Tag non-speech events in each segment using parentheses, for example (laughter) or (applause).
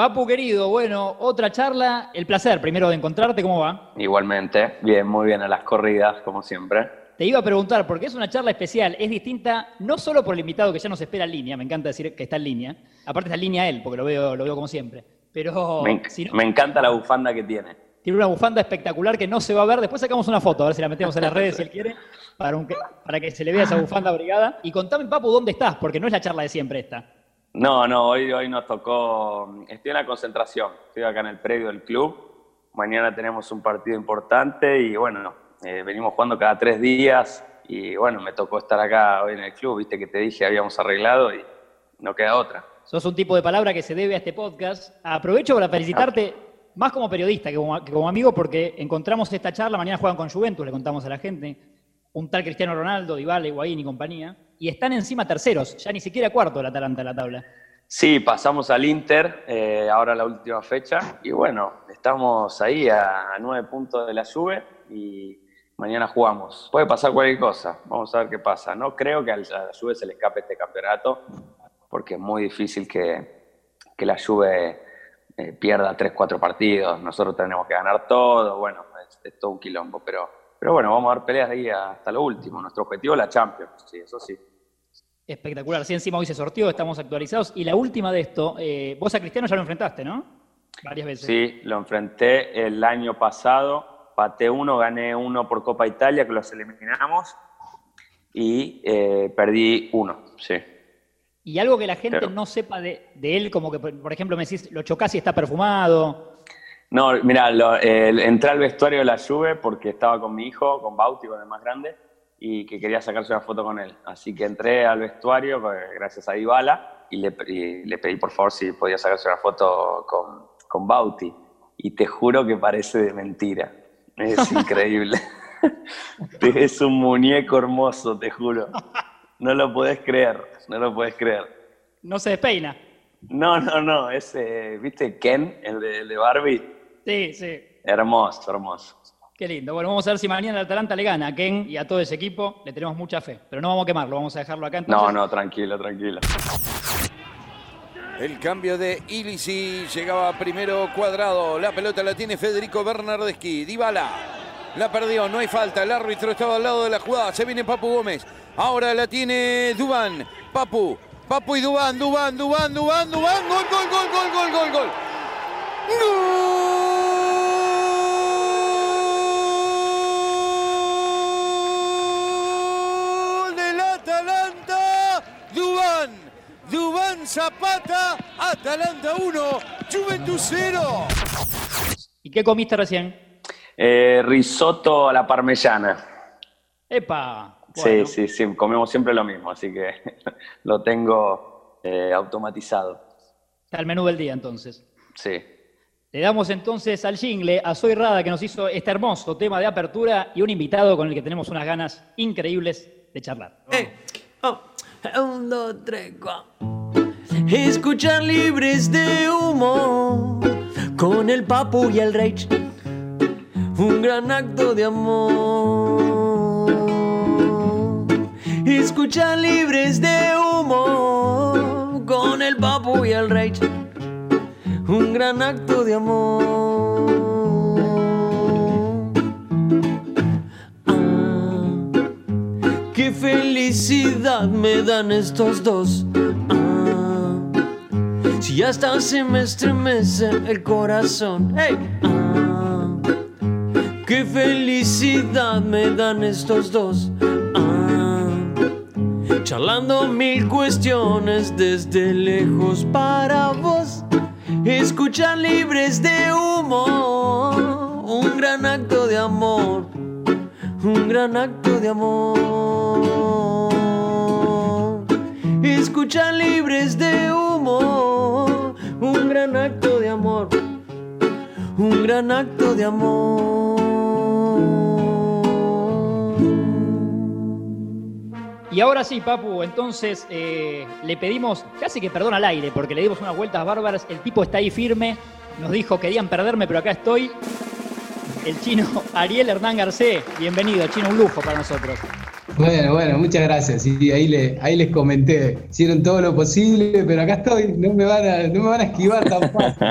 Papu querido, bueno, otra charla. El placer primero de encontrarte, ¿cómo va? Igualmente, bien, muy bien a las corridas, como siempre. Te iba a preguntar, porque es una charla especial, es distinta no solo por el invitado que ya nos espera en línea, me encanta decir que está en línea, aparte está en línea él, porque lo veo, lo veo como siempre, pero... Me, me encanta la bufanda que tiene. Tiene una bufanda espectacular que no se va a ver, después sacamos una foto, a ver si la metemos en las redes si él (laughs) quiere, para, para que se le vea esa bufanda brigada. Y contame, Papu, ¿dónde estás? Porque no es la charla de siempre esta. No, no, hoy, hoy nos tocó, estoy en la concentración, estoy acá en el predio del club, mañana tenemos un partido importante y bueno, eh, venimos jugando cada tres días y bueno, me tocó estar acá hoy en el club, viste que te dije habíamos arreglado y no queda otra. Sos un tipo de palabra que se debe a este podcast. Aprovecho para felicitarte, más como periodista que como, amigo, porque encontramos esta charla, mañana juegan con Juventus, le contamos a la gente, un tal Cristiano Ronaldo, Dybala, Higuaín y compañía, y están encima terceros, ya ni siquiera cuarto la Atalanta en la tabla. Sí, pasamos al Inter, eh, ahora la última fecha, y bueno, estamos ahí a, nueve puntos de la Juve y mañana jugamos. Puede pasar cualquier cosa, vamos a ver qué pasa. No creo que a la Juve se le escape este campeonato, porque es muy difícil que, que la Juve eh, pierda tres, cuatro partidos, nosotros tenemos que ganar todo, bueno, es, es todo un quilombo, pero, pero bueno, vamos a dar peleas ahí hasta lo último. Nuestro objetivo es la Champions, sí, eso sí. Espectacular. Sí, encima hoy se sortió, estamos actualizados. Y la última de esto, eh, vos a Cristiano ya lo enfrentaste, ¿no? Varias veces. Sí, lo enfrenté el año pasado. Paté uno, gané uno por Copa Italia, que los eliminamos. Y eh, perdí uno, sí. Y algo que la gente no sepa de, él, como que, por ejemplo, me decís, lo chocás y está perfumado. No, mira, entré al vestuario de la Juve porque estaba con mi hijo, con Bauti, con el más grande y que quería sacarse una foto con él. Así que entré al vestuario, pues, gracias a Ibala, y le, le, pedí por favor si podía sacarse una foto con, con Bauti. Y te juro que parece de mentira. Es (laughs) increíble. (laughs) es un muñeco hermoso, te juro. No lo puedes creer, no lo puedes creer. No se despeina. No, no, no. Es, ¿viste Ken, el de, el de Barbie? Sí, sí. Hermoso, hermoso. Qué lindo. Bueno, vamos a ver si mañana el Atalanta le gana a Ken y a todo ese equipo. Le tenemos mucha fe. Pero no vamos a quemarlo, vamos a dejarlo acá. Entonces. No, no, tranquilo, tranquilo. El cambio de Ilisi llegaba primero cuadrado. La pelota la tiene Federico Bernardeschi. Dybala la perdió, no hay falta. El árbitro estaba al lado de la jugada. Se viene Papu Gómez. Ahora la tiene Dubán. Papu, Papu y Dubán, Dubán, Dubán, Dubán, Dubán. Gol, gol, gol, gol, gol, gol, gol. ¡Gol! Dubán Zapata, Atalanta 1, Juventus 0. ¿Y qué comiste recién? Eh, risotto a la parmesana. ¡Epa! Sí, sí, sí, comemos siempre lo mismo, así que (laughs) lo tengo eh, automatizado. Está el menú del día entonces. Sí. Le damos entonces al jingle a Soy Rada que nos hizo este hermoso tema de apertura y un invitado con el que tenemos unas ganas increíbles de charlar. Eh, oh. (laughs) Un, dos, tres, cuatro. Escuchar libres de humo con el papu y el rey. Un gran acto de amor. Escuchar libres de humo con el papu y el rey. Un gran acto de amor. Felicidad me dan estos dos. Ah, si hasta se me estremece el corazón. Hey. Ah, qué felicidad me dan estos dos. Ah, charlando mil cuestiones desde lejos para vos. Escuchar libres de humo. Un gran acto de amor un gran acto de amor. Escucha libres de humo, un gran acto de amor, un gran acto de amor. Y ahora sí, Papu, entonces eh, le pedimos, casi que perdón al aire, porque le dimos unas vueltas bárbaras, el tipo está ahí firme, nos dijo querían perderme, pero acá estoy el chino Ariel Hernán Garcés. Bienvenido, chino, un lujo para nosotros. Bueno, bueno, muchas gracias. Sí, ahí, le, ahí les comenté. Hicieron todo lo posible, pero acá estoy. No me van a, no me van a esquivar tan fácil.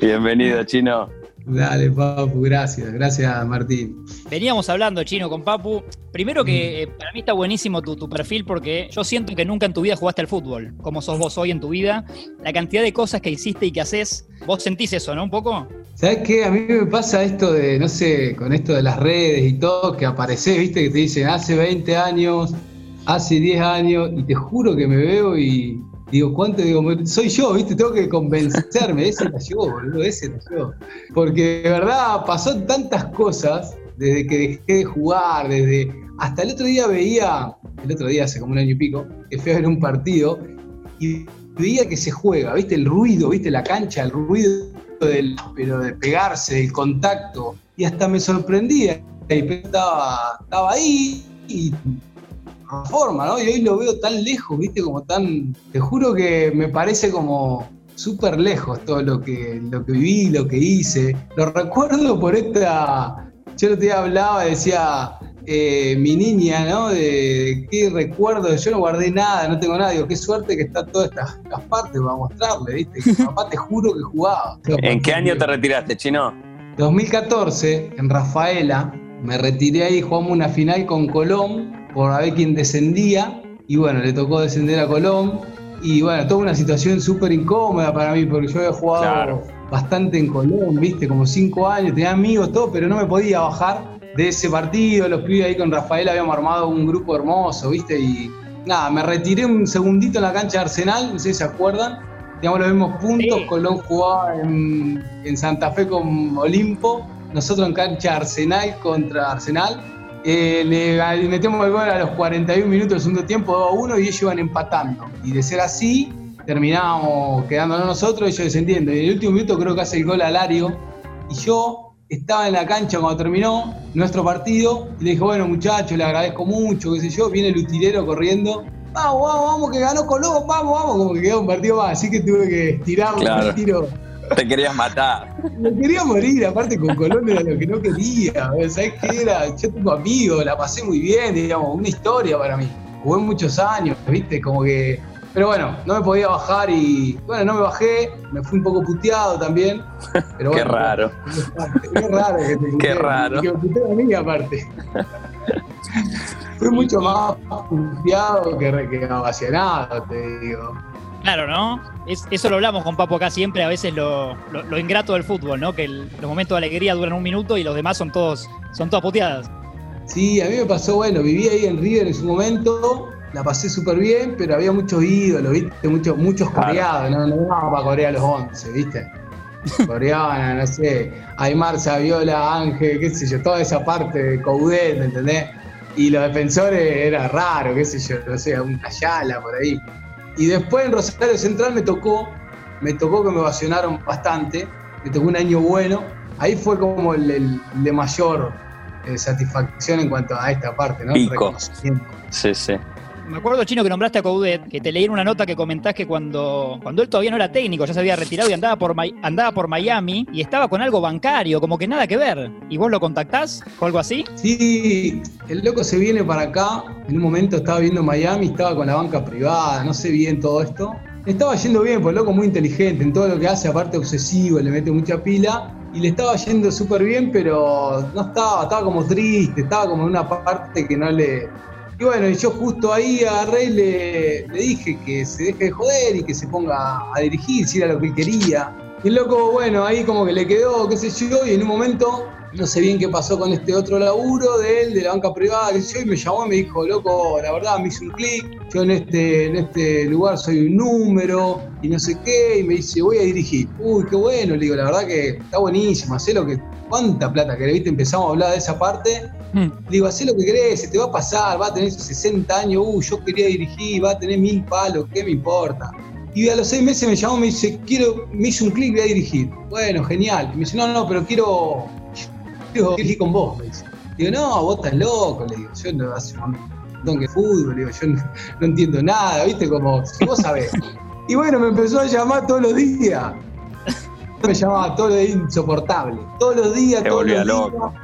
(laughs) Bienvenido, Chino. Dale, Papu, gracias. Gracias, Martín. Veníamos hablando, Chino, con Papu. Primero que eh, para mí está buenísimo tu, tu perfil porque yo siento que nunca en tu vida jugaste al fútbol, como sos vos hoy en tu vida. La cantidad de cosas que hiciste y que haces, vos sentís eso, ¿no? Un poco. ¿Sabes qué? A mí me pasa esto de, no sé, con esto de las redes y todo, que apareces, viste, que te dicen hace 20 años, hace 10 años, y te juro que me veo y digo, ¿cuánto? Digo, soy yo, viste, tengo que convencerme, ese era yo, boludo, ese era yo. Porque de verdad pasó tantas cosas desde que dejé de jugar, desde. Hasta el otro día veía, el otro día hace como un año y pico, que fui a ver un partido y veía que se juega, viste, el ruido, viste, la cancha, el ruido del, pero de pegarse, del contacto, y hasta me sorprendía. Estaba, estaba ahí y forma, ¿no? Y hoy lo veo tan lejos, ¿viste? Como tan. Te juro que me parece como súper lejos todo lo que, lo que viví, lo que hice. Lo recuerdo por esta. Yo día hablaba, decía. Eh, mi niña, ¿no? De qué recuerdo, yo no guardé nada, no tengo nada, digo, qué suerte que está todas estas, estas partes para mostrarle, ¿viste? Que (laughs) papá te juro que jugaba. ¿En qué año te retiraste, Chino? 2014, en Rafaela, me retiré ahí, jugamos una final con Colón por a ver quién descendía. Y bueno, le tocó descender a Colón. Y bueno, toda una situación súper incómoda para mí, porque yo había jugado Claro. bastante en Colón, viste, como cinco años, tenía amigos, todo, pero no me podía bajar de ese partido. Los pibes ahí con Rafael habíamos armado un grupo hermoso, viste, y nada, me retiré un segundito en la cancha de Arsenal, no sé si se acuerdan. Teníamos los mismos puntos, Sí. Colón jugaba en, en Santa Fe con Olimpo, nosotros en cancha Arsenal contra Arsenal. Eh, le, metimos el gol a los 41 minutos del segundo tiempo, 2 a 1, y ellos iban empatando. Y de ser así, terminábamos quedándonos nosotros, ellos descendiendo. Y en el último minuto creo que hace el gol a Lario. Y yo estaba en la cancha cuando terminó nuestro partido y le dije, bueno muchachos, le agradezco mucho, qué sé yo. Viene el utilero corriendo. Vamos, vamos, vamos, que ganó Colón, vamos, vamos, como que quedó un partido más. Así que tuve que estirarlo Claro. el tiro. Te querías matar. Me quería morir, aparte con Colón era lo que no quería. ¿Sabes qué era? Yo tengo amigos, la pasé muy bien, digamos, una historia para mí. Jugué muchos años, ¿viste? Como que. Pero bueno, no me podía bajar y. Bueno, no me bajé, me fui un poco puteado también. (laughs) Pero Qué raro. (laughs) Qué raro que te Qué raro. Que me puteen a mí aparte. Fui mucho más puteado que, que ovacionado, te digo. Claro, ¿no? Es- eso lo hablamos con Papo acá siempre, a veces lo, lo- lo ingrato del fútbol, ¿no? Que el- los momentos de alegría duran un minuto y los demás son todos, son todas puteadas. Sí, a mí me pasó, bueno, viví ahí en River en su momento, la pasé súper bien, pero había muchos ídolos, ¿viste? Muchos, muchos Claro. coreados, no, no daba para corear los 11, ¿viste? (laughs) Coreaban, no sé, Aymar, Saviola, Ángel, qué sé yo, toda esa parte de Coudet, ¿me entendés? Y los defensores era raro, qué sé yo, no sé, un Ayala por ahí. Y después en Rosario Central me tocó, me tocó que me ovacionaron bastante, me tocó un año bueno, ahí fue como el, el de mayor eh, satisfacción en cuanto a esta parte, ¿no? Pico. Reconocimiento. Sí, sí. Me acuerdo, Chino, que nombraste a Coudet, que te leí en una nota que comentás que cuando, cuando él todavía no era técnico, ya se había retirado y andaba por, andaba por Miami y estaba con algo bancario, como que nada que ver. ¿Y vos lo contactás o algo así? Sí, el loco se viene para acá, en un momento estaba viendo Miami, estaba con la banca privada, no sé bien todo esto. Estaba yendo bien, el loco muy inteligente, en todo lo que hace, aparte obsesivo, le mete mucha pila, y le estaba yendo súper bien, pero no estaba, estaba como triste, estaba como en una parte que no le... Y bueno, y yo justo ahí agarré y le, le dije que se deje de joder y que se ponga a dirigir, si era lo que él quería. Y el loco, bueno, ahí como que le quedó, qué sé yo, y en un momento, no sé bien qué pasó con este otro laburo de él, de la banca privada, qué sé yo, y me llamó y me dijo, loco, la verdad me hizo un clic, yo en este, en este lugar soy un número, y no sé qué, y me dice, voy a dirigir. Uy, qué bueno, le digo, la verdad que está buenísimo, hacé lo que, cuánta plata querés, viste, empezamos a hablar de esa parte, Le (laughs) digo, hacé lo que querés, se te va a pasar, va a tener 60 años, uh, yo quería dirigir, va a tener mil palos, ¿qué me importa? Y a los seis meses me llamó y me dice, quiero, me hizo un clic, voy a dirigir. Bueno, genial. Y me dice, no, no, pero quiero, quiero dirigir con vos, me dice. Digo, no, vos estás loco, le digo, yo no hace un montón que fútbol, digo, yo no, no entiendo nada, viste, como, si vos sabés. (laughs) Y bueno, me empezó a llamar todos los días. (laughs) Me llamaba todos los días insoportable. Todos los días, Te todos los días. loco.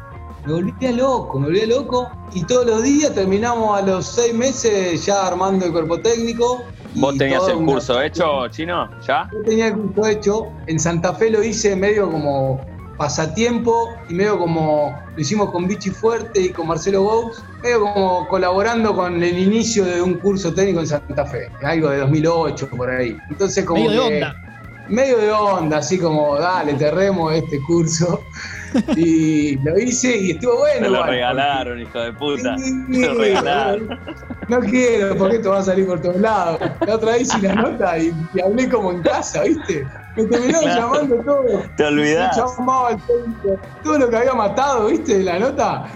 Me volvía loco, me volvía loco. Y todos los días terminamos a los seis meses ya armando el cuerpo técnico. ¿Vos tenías el una- curso hecho, Chino? ¿Ya? Yo tenía el curso hecho. En Santa Fe lo hice medio como pasatiempo y medio como lo hicimos con Vichy Fuerte y con Marcelo Gous, medio como colaborando con el inicio de un curso técnico en Santa Fe, algo de 2008 por ahí. Entonces como Medio de que- onda. medio de onda, así como, dale, te remo este curso. Y lo hice y estuvo bueno. Me lo regalaron, hijo de puta. Me lo regalaron. No quiero, porque esto va a salir por todos lados. La otra vez hice la nota y, y hablé como en casa, ¿viste? Me Claro. llamando todo. (laughs) Te olvidás. Me llamaba el técnico. Todo lo que había matado, ¿viste? La nota.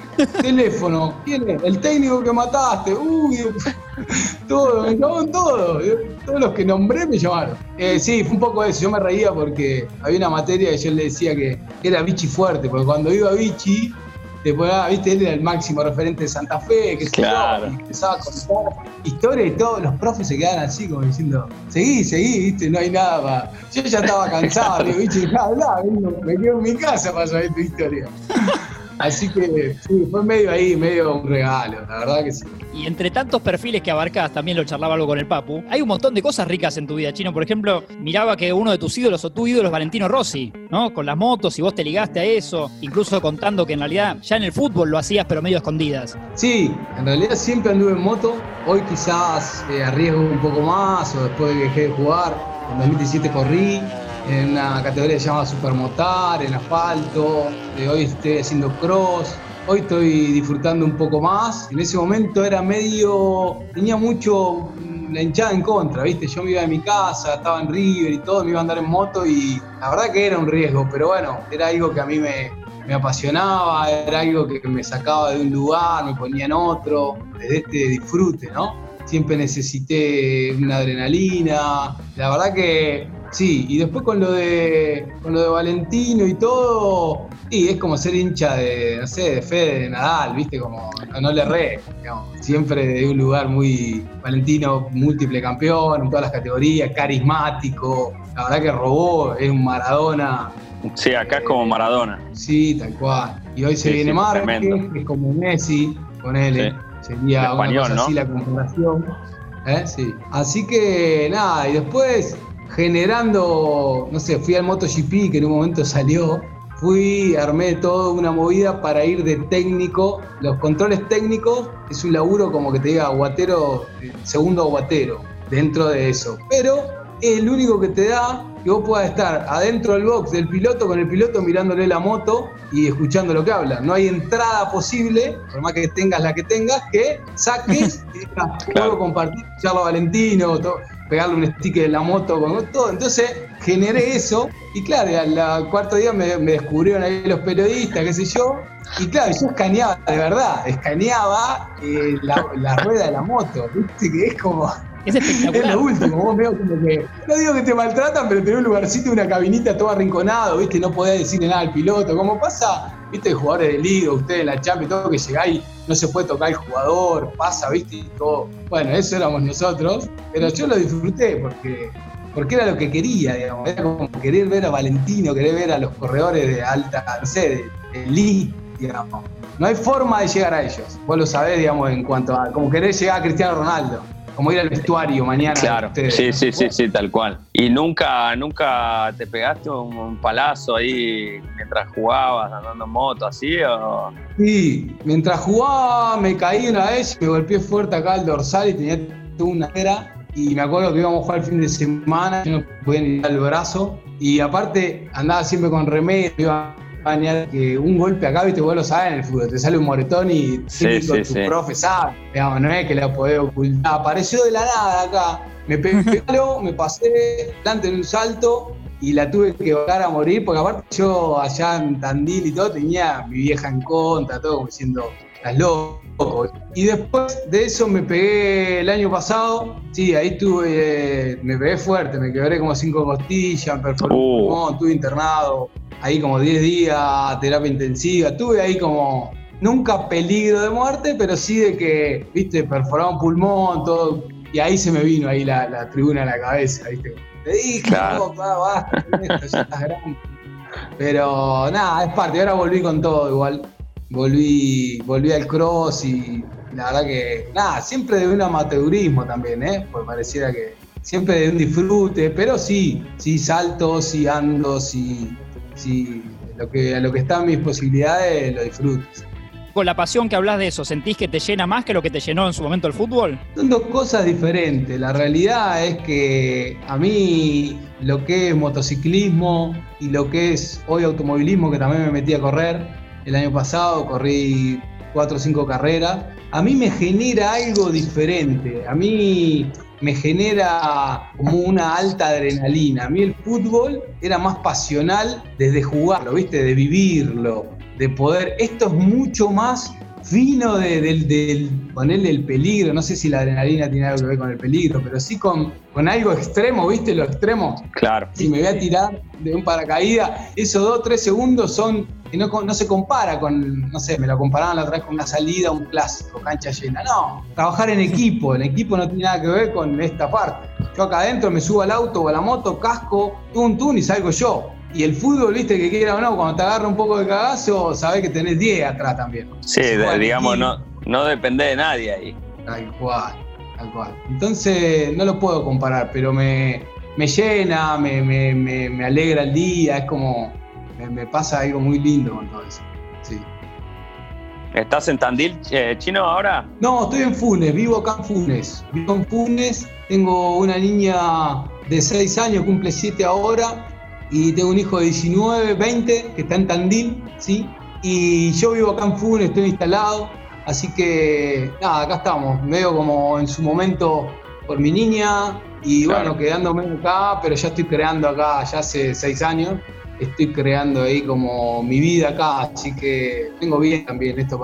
Teléfono. ¿Quién es? El técnico que mataste. Uy. (laughs) Todo, me llamaron todos. Todos los que nombré me llamaron. Eh, sí, fue un poco eso. Yo me reía porque había una materia que yo le decía que era Vichy fuerte, porque cuando iba Vichy, después, ah, viste, él era el máximo referente de Santa Fe, que Claro. y empezaba a contar historias y todos los profes se quedaban así como diciendo, seguí, seguí, viste, no hay nada para. Yo ya estaba cansado, digo, viste, bla, bla, me quedo en mi casa para saber tu historia. Así que sí, fue medio ahí, medio un regalo, la verdad que sí. Y entre tantos perfiles que abarcás, también lo charlaba algo con el Papu, hay un montón de cosas ricas en tu vida, Chino. Por ejemplo, miraba que uno de tus ídolos o tu ídolo es Valentino Rossi, ¿no? Con las motos y vos te ligaste a eso, incluso contando que en realidad ya en el fútbol lo hacías, pero medio escondidas. Sí, en realidad siempre anduve en moto. Hoy quizás eh, arriesgo un poco más o después de que dejé de jugar. En 2017 corrí en una categoría que se llama Supermotar, en asfalto. Eh, hoy estoy haciendo cross. Hoy estoy disfrutando un poco más. En ese momento era medio. tenía mucho mm, la hinchada en contra, ¿viste? Yo me iba de mi casa, estaba en River y todo, me iba a andar en moto y la verdad que era un riesgo, pero bueno, era algo que a mí me, me apasionaba, era algo que me sacaba de un lugar, me ponía en otro, desde este disfrute, ¿no? Siempre necesité una adrenalina, la verdad que sí, y después con lo de, con lo de Valentino y todo, y es como ser hincha de, no sé, de Fede, de Nadal, ¿viste? Como no, no le re, digamos. siempre de un lugar muy, Valentino múltiple campeón en todas las categorías, carismático, la verdad que robó, es un Maradona, Sí, acá es como Maradona. Sí, tal cual. Y hoy se Sí, viene sí, Márquez, que es como Messi, con él. Sería En una español, cosa ¿no? así la comparación. ¿Eh? Sí. Así que nada, y después generando, no sé, fui al MotoGP que en un momento salió. Fui, armé toda una movida para ir de técnico. Los controles técnicos es un laburo como que te diga aguatero, eh, segundo aguatero, dentro de eso. Pero es el único que te da que vos puedas estar adentro del box del piloto con el piloto mirándole la moto y escuchando lo que habla. No hay entrada posible, por más que tengas la que tengas, que saques (laughs) y digas, puedo compartir, charla a Valentino, to- pegarle un sticker en la moto, con todo. Entonces generé eso y claro, al, al cuarto día me, me descubrieron ahí los periodistas, qué sé yo. Y claro, yo escaneaba, de verdad, escaneaba eh, la, la rueda de la moto, viste que es como... Es lo último, vos veo como que. No digo que te maltratan, pero tenés un lugarcito, una cabinita todo arrinconado, ¿viste? No podés decirle nada al piloto. Como pasa, ¿viste? Jugadores de liga, ustedes la Champions, todo que llegáis, no se puede tocar el jugador, pasa, ¿viste? Y todo. Bueno, eso éramos nosotros, pero yo lo disfruté porque. Porque era lo que quería, digamos. Era como querer ver a Valentino, querer ver a los corredores de alta, no sé, de, digamos. No hay forma de llegar a ellos. Vos lo sabés, digamos, en cuanto a. Como querer llegar a Cristiano Ronaldo. Como ir al vestuario mañana. Claro, ustedes. sí, sí, sí, sí, tal cual. ¿Y nunca, nunca te pegaste un, un palazo ahí mientras jugabas andando en moto así? O... Sí, mientras jugaba me caí una vez, me golpeé fuerte acá al dorsal y tenía toda una era. Y me acuerdo que íbamos a jugar el fin de semana, yo no podía ni dar el brazo. Y aparte andaba siempre con remedio, iba que un golpe acá, viste, vos lo sabes en el fútbol, te sale un moretón y Sí, tu sí. profe sabe, digamos, no es que la podés ocultar. Apareció de la nada acá, me (laughs) pegué, me pasé delante de un salto y la tuve que bajar a morir, porque aparte yo allá en Tandil y todo tenía mi vieja en contra, todo como diciendo, estás loco. Y después de eso me pegué el año pasado, sí, ahí tuve, me pegué fuerte, me quebré como cinco costillas, me perforé Uh. estuve internado, ahí como 10 días, terapia intensiva, tuve ahí como, nunca peligro de muerte, pero sí de que, viste, perforaba un pulmón, todo, y ahí se me vino ahí la, la tribuna a la cabeza, viste. Te dije, Claro. no, pa, basta con esto, ya estás grande. Pero nada, es parte, ahora volví con todo igual. volví, volví al cross y la verdad que, nada, siempre de un amateurismo también, ¿eh? Porque pareciera que siempre de un disfrute, pero sí, sí salto, sí ando, sí, sí, lo que, a lo que están mis posibilidades lo disfruto. Con la pasión que hablas de eso, ¿sentís que te llena más que lo que te llenó en su momento el fútbol? Son dos cosas diferentes. La realidad es que a mí lo que es motociclismo y lo que es hoy automovilismo, que también me metí a correr el año pasado, corrí cuatro o cinco carreras, a mí me genera algo diferente. A mí me genera como una alta adrenalina. A mí el fútbol era más pasional desde jugarlo, ¿viste? De vivirlo, de poder. Esto es mucho más fino de, del, ponerle el peligro. No sé si la adrenalina tiene algo que ver con el peligro, pero sí con, con algo extremo, ¿viste? Lo extremo. Claro. Si me voy a tirar de un paracaídas, esos dos, tres segundos son que no, no, se compara con, no sé, me lo comparaban la otra vez con una salida, un clásico, cancha llena. No, trabajar en equipo, en equipo no tiene nada que ver con esta parte. Yo acá adentro me subo al auto o a la moto, casco, tun, tun y salgo yo. Y el fútbol, viste, que quiera o no, cuando te agarra un poco de cagazo, sabés que tenés 10 atrás también. Sí, digamos, no, no depende de nadie ahí. Tal cual, tal cual. Entonces, no lo puedo comparar, pero me, me llena, me, me, me, alegra el día, es como, me, pasa algo muy lindo con todo eso. Sí. ¿Estás en Tandil, eh, Chino, ahora? No, estoy en Funes, vivo acá en Funes. Vivo en Funes, tengo una niña de 6 años, cumple 7 ahora, y tengo un hijo de 19, 20 que está en Tandil, ¿sí? Y yo vivo acá en Funes, estoy instalado, así que nada, acá estamos. Me veo como en su momento por mi niña y bueno, quedándome acá, pero ya estoy creando acá, ya hace seis años, estoy creando ahí como mi vida acá, así que tengo bien también esto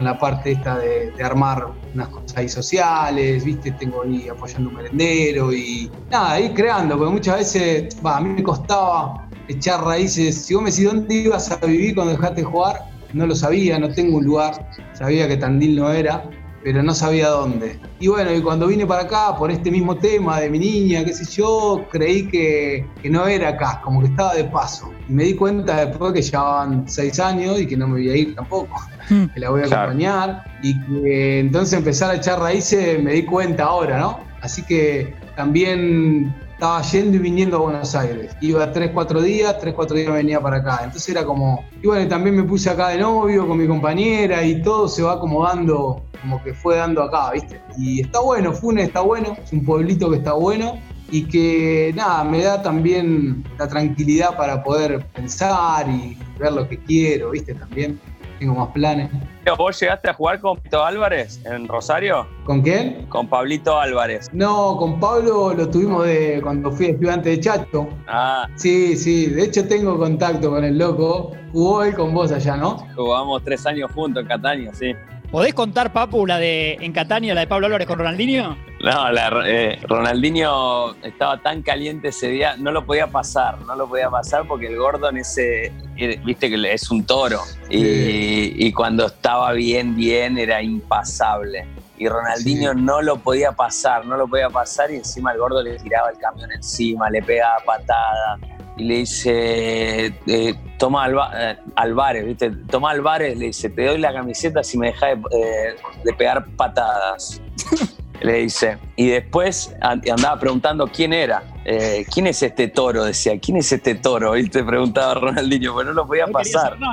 con, la parte esta de, armar unas cosas ahí sociales, viste, tengo ahí apoyando un merendero y nada, ahí creando, porque muchas veces, a mí me costaba echar raíces, si vos me decís dónde ibas a vivir cuando dejaste de jugar, no lo sabía, no tengo un lugar, sabía que Tandil no era, pero no sabía dónde. Y bueno, y cuando vine para acá por este mismo tema de mi niña, qué sé yo, creí que, no era acá, como que estaba de paso. Y me di cuenta después que llevaban seis años y que no me voy a ir tampoco, hmm. que la voy a acompañar. Y que entonces empezar a echar raíces me di cuenta ahora, ¿no? Así que también estaba yendo y viniendo a Buenos Aires. Iba tres, cuatro días, tres, cuatro días venía para acá. Entonces era como, y bueno, también me puse acá de novio con mi compañera y todo se va acomodando como que fue dando acá, ¿viste? Y está bueno, Funes está bueno, es un pueblito que está bueno y que nada, me da también la tranquilidad para poder pensar y ver lo que quiero, ¿viste? También tengo más planes. ¿Vos llegaste a jugar con Pablito Álvarez en Rosario? ¿Con quién? Con Pablito Álvarez. No, con Pablo lo tuvimos de cuando fui estudiante de Chato. Ah. Sí, sí, de hecho tengo contacto con el loco. Jugó él con vos allá, ¿no? Jugamos tres años juntos en Catania, sí. ¿Podés contar, Papu, la de en Catania, la de Pablo Álvarez con Ronaldinho? No, la, eh, Ronaldinho estaba tan caliente ese día, no lo podía pasar, no lo podía pasar porque el Gordon ese, eh, viste que es un toro y, cuando estaba bien, bien era impasable. Y Ronaldinho no lo podía pasar, no lo podía pasar y encima el gordo le tiraba el camión encima, le pegaba patada y le dice, eh, toma eh, Álvarez, ¿viste? Toma Álvarez, le dice, te doy la camiseta si me dejas de, de, pegar patadas. (laughs) le dice. Y después andaba preguntando quién era. Eh, ¿Quién es este toro? Decía, ¿quién es este toro? Y te preguntaba Ronaldinho, pues no lo podía pasar. (laughs)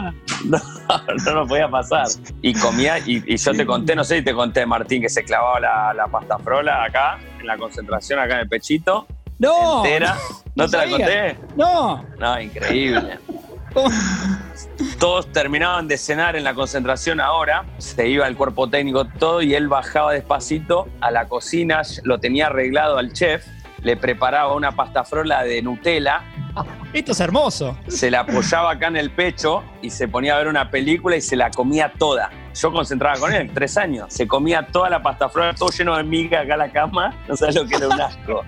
No, no lo podía pasar. Y comía, y, yo te conté, no sé si te conté, Martín, que se clavaba la, la pasta frola acá, en la concentración, acá en el pechito. No. Entera. ¿No, te la conté? No. No, increíble. (laughs) Todos terminaban de cenar en la concentración ahora, se iba el cuerpo técnico todo y él bajaba despacito a la cocina, lo tenía arreglado al chef, le preparaba una pasta frola de Nutella. Esto es hermoso. Se la apoyaba acá en el pecho y se ponía a ver una película y se la comía toda. Yo concentraba con él, tres años. Se comía toda la pasta frola, todo lleno de miga acá en la cama. No sabes lo que era un asco.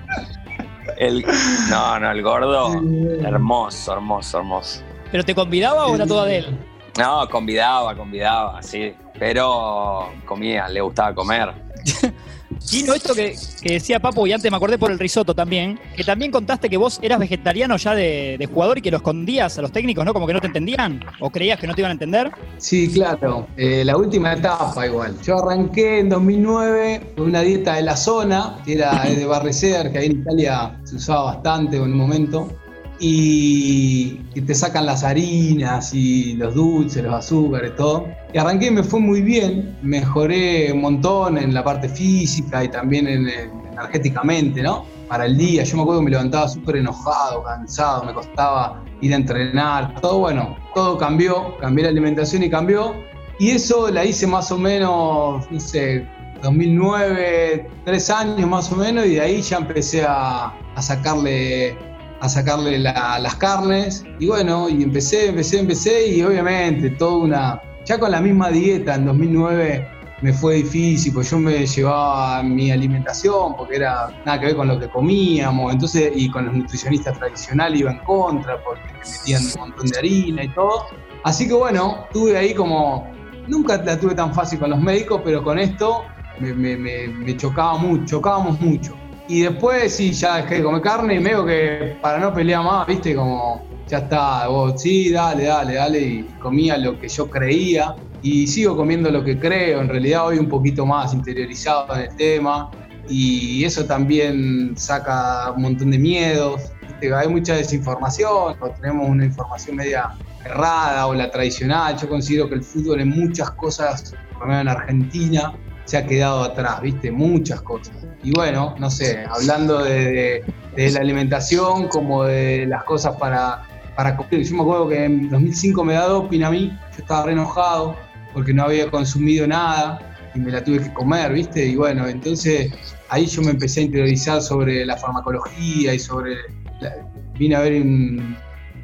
El, no, no, el gordo, hermoso, hermoso, hermoso. ¿Pero te convidaba o era toda de él? No, convidaba, convidaba, sí. Pero comía, le gustaba comer. (laughs) Tino, esto que, que decía Papo, y antes me acordé por el risotto también, que también contaste que vos eras vegetariano ya de, de jugador y que lo escondías a los técnicos, ¿no? Como que no te entendían, o creías que no te iban a entender. Sí, claro. Eh, la última etapa igual. Yo arranqué en 2009 con una dieta de la zona, que era de Barreceder, que ahí en Italia se usaba bastante en un momento. Y, te sacan las harinas y los dulces, los azúcares, todo. Y arranqué y me fue muy bien. Mejoré un montón en la parte física y también en- energéticamente, ¿no? Para el día. Yo me acuerdo que me levantaba súper enojado, cansado, me costaba ir a entrenar. Todo bueno, todo cambió. Cambié la alimentación y cambió. Y eso la hice más o menos, no sé, 2009, tres años más o menos, y de ahí ya empecé a, a sacarle, a sacarle la- las carnes. Y bueno, y empecé, empecé, empecé, y obviamente toda una. Ya con la misma dieta en 2009 me fue difícil, pues yo me llevaba mi alimentación, porque era nada que ver con lo que comíamos, entonces, y con los nutricionistas tradicionales iba en contra, porque me metían un montón de harina y todo. Así que bueno, tuve ahí como, nunca la tuve tan fácil con los médicos, pero con esto me, me- me- me chocaba mucho, chocábamos mucho. Y después sí, ya dejé de comer carne y medio que para no pelear más, viste, como ya está, vos sí, dale, dale, dale, y comía lo que yo creía y sigo comiendo lo que creo, en realidad hoy un poquito más interiorizado en el tema y eso también saca un montón de miedos, ¿viste? hay mucha desinformación, o tenemos una información media errada o la tradicional, yo considero que el fútbol en muchas cosas, por en Argentina, se ha quedado atrás, ¿viste? Muchas cosas. Y bueno, no sé, hablando de, la alimentación como de las cosas para, para comer. Yo me acuerdo que en 2005 me da doping a mí, yo estaba re enojado porque no había consumido nada y me la tuve que comer, ¿viste? Y bueno, entonces ahí yo me empecé a interiorizar sobre la farmacología y sobre... la- vine a ver un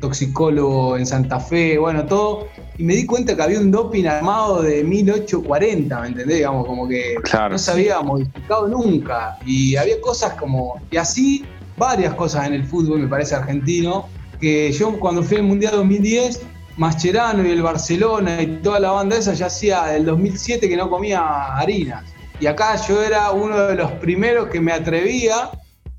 toxicólogo en Santa Fe, bueno, todo, y me di cuenta que había un doping armado de 1840, ¿me entendés? Digamos, como que Claro. no se había modificado nunca. Y había cosas como, y así, varias cosas en el fútbol, me parece argentino, que yo cuando fui al Mundial 2010, Mascherano y el Barcelona y toda la banda esa ya hacía del 2007 que no comía harinas. Y acá yo era uno de los primeros que me atrevía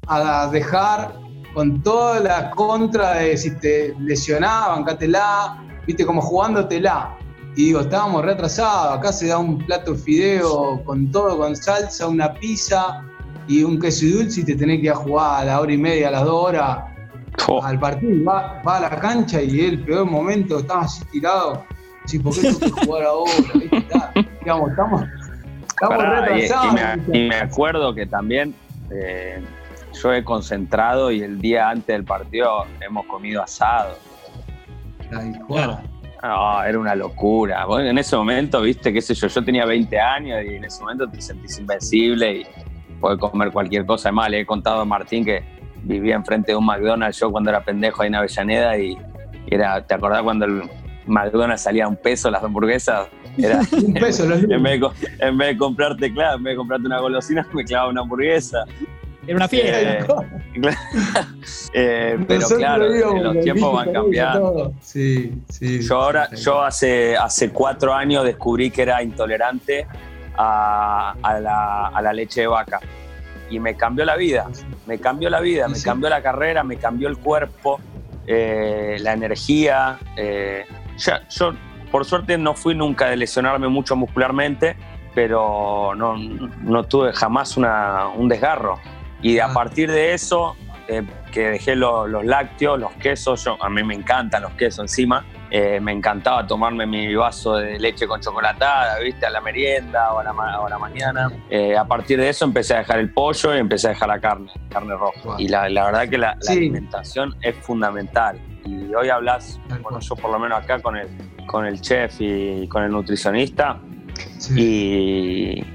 a dejar con toda la contra de si te lesionaban, bancátela, viste, como jugándotela. Y digo, estábamos retrasados, acá se da un plato de fideo con todo, con salsa, una pizza y un queso y dulce y te tenés que ir a jugar a la hora y media, a las dos horas Oh, al partido, va, va a la cancha y el peor momento, estaba así tirado. Sí, ¿por qué tengo que jugar ahora? ¿Viste? Está, digamos, estamos, estamos pará, y, y retrasados. me, y me acuerdo que también eh, yo he concentrado y el día antes del partido hemos comido asado. No, era una locura. Vos en ese momento, viste, qué sé yo, yo tenía 20 años y en ese momento te sentís invencible y podés comer cualquier cosa. Además, le he contado a Martín que vivía enfrente de un McDonald's yo cuando era pendejo ahí en Avellaneda y, y era, ¿te acordás cuando el McDonald's salía a un peso las hamburguesas? Era, (laughs) Un peso los en, vez de, en vez de comprarte, claro, en vez de comprarte una golosina, (laughs) me clavaba una hamburguesa. Era una fiesta. Eh, (laughs) Eh, pero Nosotros claro, los lo tiempos van cambiando. Sí, sí. Yo ahora, yo hace, hace cuatro años descubrí que era intolerante a, a la, a la leche de vaca. Y me cambió la vida, me cambió la vida, me Sí. cambió la carrera, me cambió el cuerpo, eh, la energía. eh, ya, yo, por suerte, no fui nunca de lesionarme mucho muscularmente, pero no, no tuve jamás una- un desgarro. Y a partir de eso, eh, que dejé lo- los lácteos, los quesos, yo, a mí me encantan los quesos encima, eh, me encantaba tomarme mi vaso de leche con chocolatada, ¿viste? A la merienda o a la, o a la mañana. Eh, a partir de eso empecé a dejar el pollo y empecé a dejar la carne, carne roja. Wow. Y la, la verdad que la, alimentación es fundamental. Y hoy hablas, bueno, yo por lo menos acá con el, con el chef y con el nutricionista, Sí,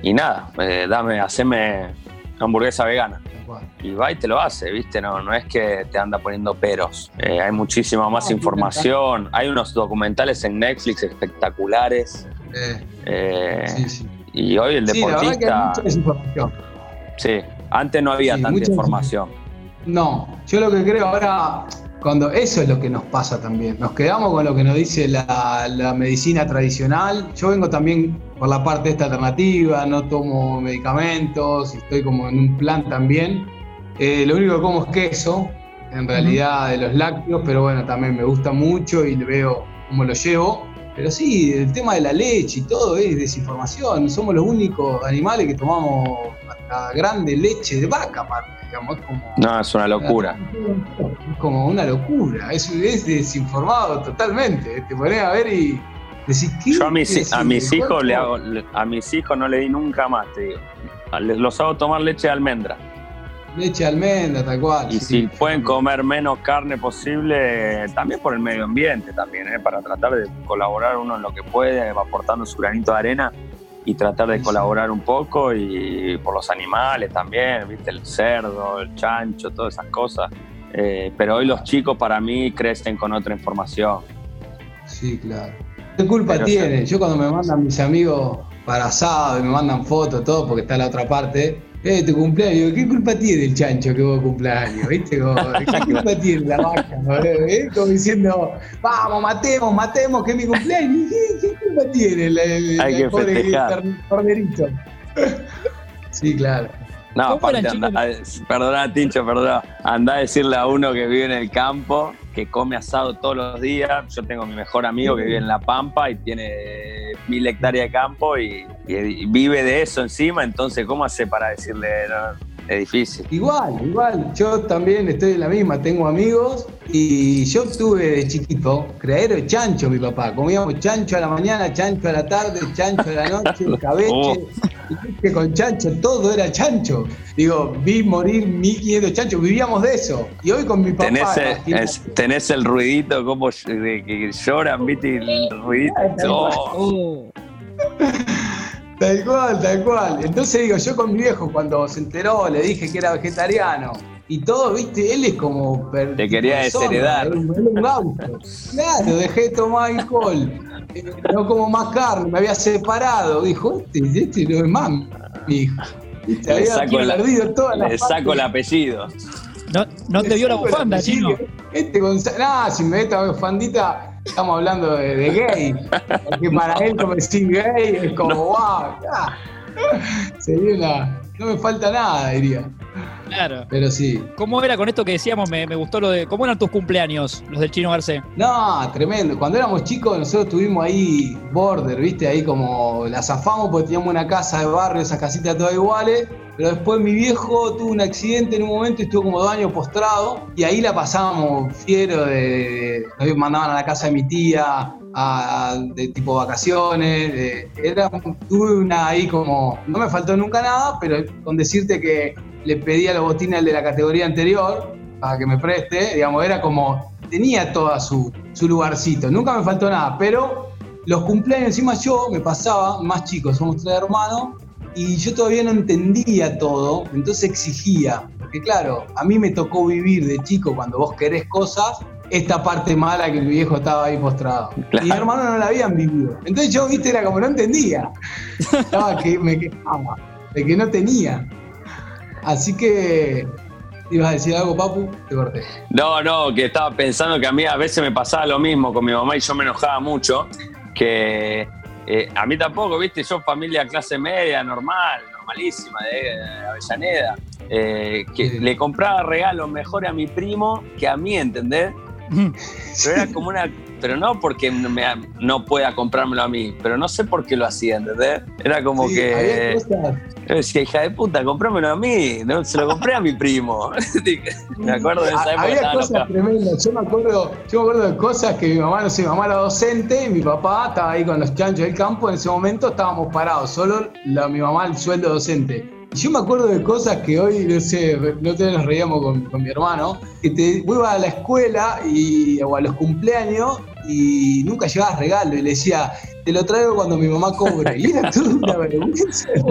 y, y nada, eh, dame, haceme hamburguesa vegana. Cual. Y va y te lo hace, ¿viste? No, no es que te anda poniendo peros. Eh, hay muchísima más No, información. Hay unos documentales en Netflix espectaculares. Eh, Eh, sí, sí. Y hoy el deportista. Sí, antes no había tanta información. No, yo lo que creo ahora, cuando eso es lo que nos pasa también. Nos quedamos con lo que nos dice la, la medicina tradicional. Yo vengo también por la parte esta alternativa, no tomo medicamentos, estoy como en un plan también. Eh, lo único que como es queso, en realidad de los lácteos, pero bueno, también me gusta mucho y veo cómo lo llevo. Pero sí, el tema de la leche y todo es desinformación. Somos los únicos animales que tomamos hasta grande leche de vaca, aparte, digamos. como, no, es una locura. Como una locura. Es, es desinformado totalmente. Te pones a ver y decís, ¿qué Yo a mis, a mis hijos le hago, a mis hijos no le di nunca más, te digo. Los hago tomar leche de almendra. Leche de almendra, tal cual. Y si pueden comer menos carne posible, también por el medio ambiente, también, ¿eh? para tratar de colaborar uno en lo que puede, aportando su granito de arena y tratar de colaborar un poco y por los animales también, viste, el cerdo, el chancho, todas esas cosas. Eh, pero hoy los chicos para mí crecen con otra información. Sí, claro. ¿Qué culpa tiene? Yo cuando me mandan mis amigos para asado y me mandan fotos, todo, porque está la otra parte, eh, tu cumpleaños, ¿qué culpa tiene el chancho que vos cumpleaños? ¿Viste? ¿Qué (laughs) culpa tiene la vaca? ¿Eh? Como diciendo, vamos, matemos, matemos, que es mi cumpleaños. ¿Qué, culpa tiene el, el, Hay que festejar. corderito? (laughs) sí, claro. No, aparte, anda, perdona, Tincho, perdona. Anda a decirle a uno que vive en el campo, que come asado todos los días. Yo tengo mi mejor amigo que vive en La Pampa y tiene mil hectáreas de campo y, y vive de eso encima. Entonces, ¿cómo hace para decirle? No, es difícil. Igual, igual. Yo también estoy en la misma. Tengo amigos y yo tuve de chiquito creadero de chancho, mi papá. Comíamos chancho a la mañana, chancho a la tarde, chancho a la noche, (laughs) cabeche. Oh. Que con chancho todo era chancho. Digo, vi morir 1500 chanchos, vivíamos de eso. Y hoy con mi papá. Tenés, el, tenés el ruidito como de que lloran, viste, el ruidito. Oh. Tal cual, tal cual. Entonces digo, yo con mi viejo cuando se enteró le dije que era vegetariano y todo, viste, él es como... Te quería desheredar. Un, un auto. Claro, dejé de tomar alcohol, eh, no como más carne, me había separado. Dijo, este, este no es más mi hijo. Le saco, la, toda la le saco el apellido. No, no te dio la bufanda, chino. Este Gonzalo, nah, si me esta bufandita estamos hablando de, gay. Porque para él, como decir gay, es como, wow, sería una. No me falta nada, diría. Claro. Pero sí. ¿Cómo era con esto que decíamos? Me, gustó lo de. ¿Cómo eran tus cumpleaños, los del Chino Garcés? No, tremendo. Cuando éramos chicos, nosotros tuvimos ahí border, ¿viste? Ahí como la zafamos porque teníamos una casa de barrio, esas casitas todas iguales. Pero después mi viejo tuvo un accidente en un momento y estuvo como dos años postrado. Y ahí la pasábamos fiero de. Nos mandaban a la casa de mi tía, de tipo vacaciones. era, tuve una ahí como. No me faltó nunca nada, pero con decirte que le pedía los botines de la categoría anterior para que me preste, digamos, era como. Tenía todo su, su lugarcito. Nunca me faltó nada, pero los cumpleaños encima yo me pasaba, más chicos, somos tres hermanos, y yo todavía no entendía todo, entonces exigía, porque claro, a mí me tocó vivir de chico cuando vos querés cosas, esta parte mala que el viejo estaba ahí postrado. Y mi hermano no la habían vivido. Entonces yo, viste, era como no entendía. Estaba que me quejaba de que no tenía. Así que ¿Ibas a decir algo, Papu? Te corté. No, no, que estaba pensando que a mí a veces me pasaba lo mismo con mi mamá y yo me enojaba mucho, que eh, a mí tampoco, viste, yo familia clase media, normal, normalísima, de, Avellaneda, eh, que le compraba regalos mejor a mi primo que a mí, ¿entendés? Pero era como una. Pero no porque no pueda comprármelo a mí, pero no sé por qué lo hacía, ¿entendés? Era como que. Yo decía, hija de puta, comprámelo a mí. No, se lo compré a mi primo. (laughs) me acuerdo de esa época. Había cosas tremendas. Yo me, acuerdo, yo me acuerdo de cosas que mi mamá, no sé, mi mamá era docente y mi papá estaba ahí con los chanchos del campo. En ese momento estábamos parados, solo mi mamá el sueldo docente. Yo me acuerdo de cosas que hoy, no sé, no te nos reíamos con, mi hermano, que te iba a la escuela y, o a los cumpleaños y nunca llevabas regalo y le decía, te lo traigo cuando mi mamá cobre. Y era toda una vergüenza. (laughs)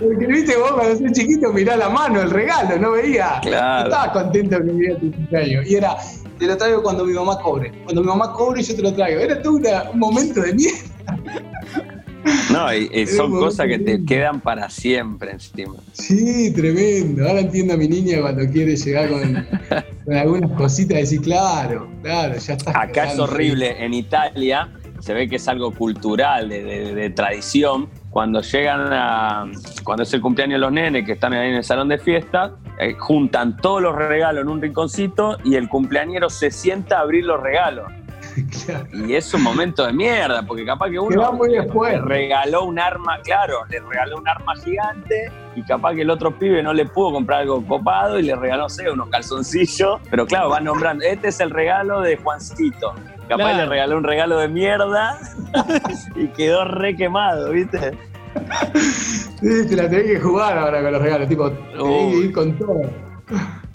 Porque viste, vos cuando sos chiquito mirá la mano, el regalo, no veía. Claro. estaba contento que me tu cumpleaños. Y era, te lo traigo cuando mi mamá cobre. Cuando mi mamá cobre yo te lo traigo. Era todo un momento de mierda. No, y, son cosas que te quedan para siempre encima. Sí, tremendo. Ahora entiendo a mi niña cuando quiere llegar con, con algunas cositas, decís, claro, claro, ya está. Acá es horrible, en Italia se ve que es algo cultural, de, tradición. Cuando llegan a. Cuando es el cumpleaños de los nenes que están ahí en el salón de fiesta, eh, juntan todos los regalos en un rinconcito y el cumpleañero se sienta a abrir los regalos. (laughs) Y es un momento de mierda, porque capaz que uno le regaló un arma, claro, le regaló un arma gigante y capaz que el otro pibe no le pudo comprar algo copado y le regaló, sé, unos calzoncillos. Pero claro, van nombrando, este es el regalo de Juancito. Capaz le regaló un regalo de mierda (laughs) y quedó re quemado, ¿viste? Sí, te la tenés que jugar ahora con los regalos, tipo, tenés que ir con todo.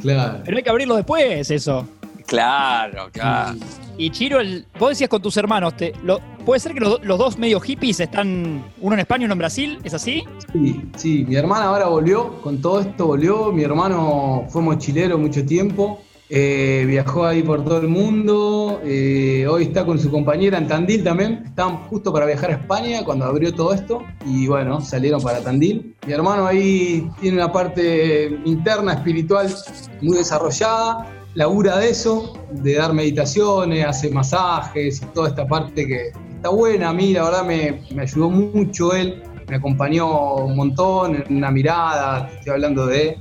Claro. Pero hay que abrirlo después, eso. Claro, claro. Y Chiro, vos decías con tus hermanos, te, lo, ¿puede ser que los, dos medio hippies están, uno en España y uno en Brasil? ¿Es así? Sí, sí. Mi hermana ahora volvió, con todo esto volvió. Mi hermano fue mochilero mucho tiempo. Eh, viajó ahí por todo el mundo. Eh, hoy está con su compañera en Tandil también. Estaban justo para viajar a España cuando abrió todo esto. Y bueno, salieron para Tandil. Mi hermano ahí tiene una parte interna, espiritual, muy desarrollada labura de eso, de dar meditaciones, hace masajes y toda esta parte que está buena. A mí, la verdad, me, ayudó mucho él, me acompañó un montón en una mirada. Estoy hablando de,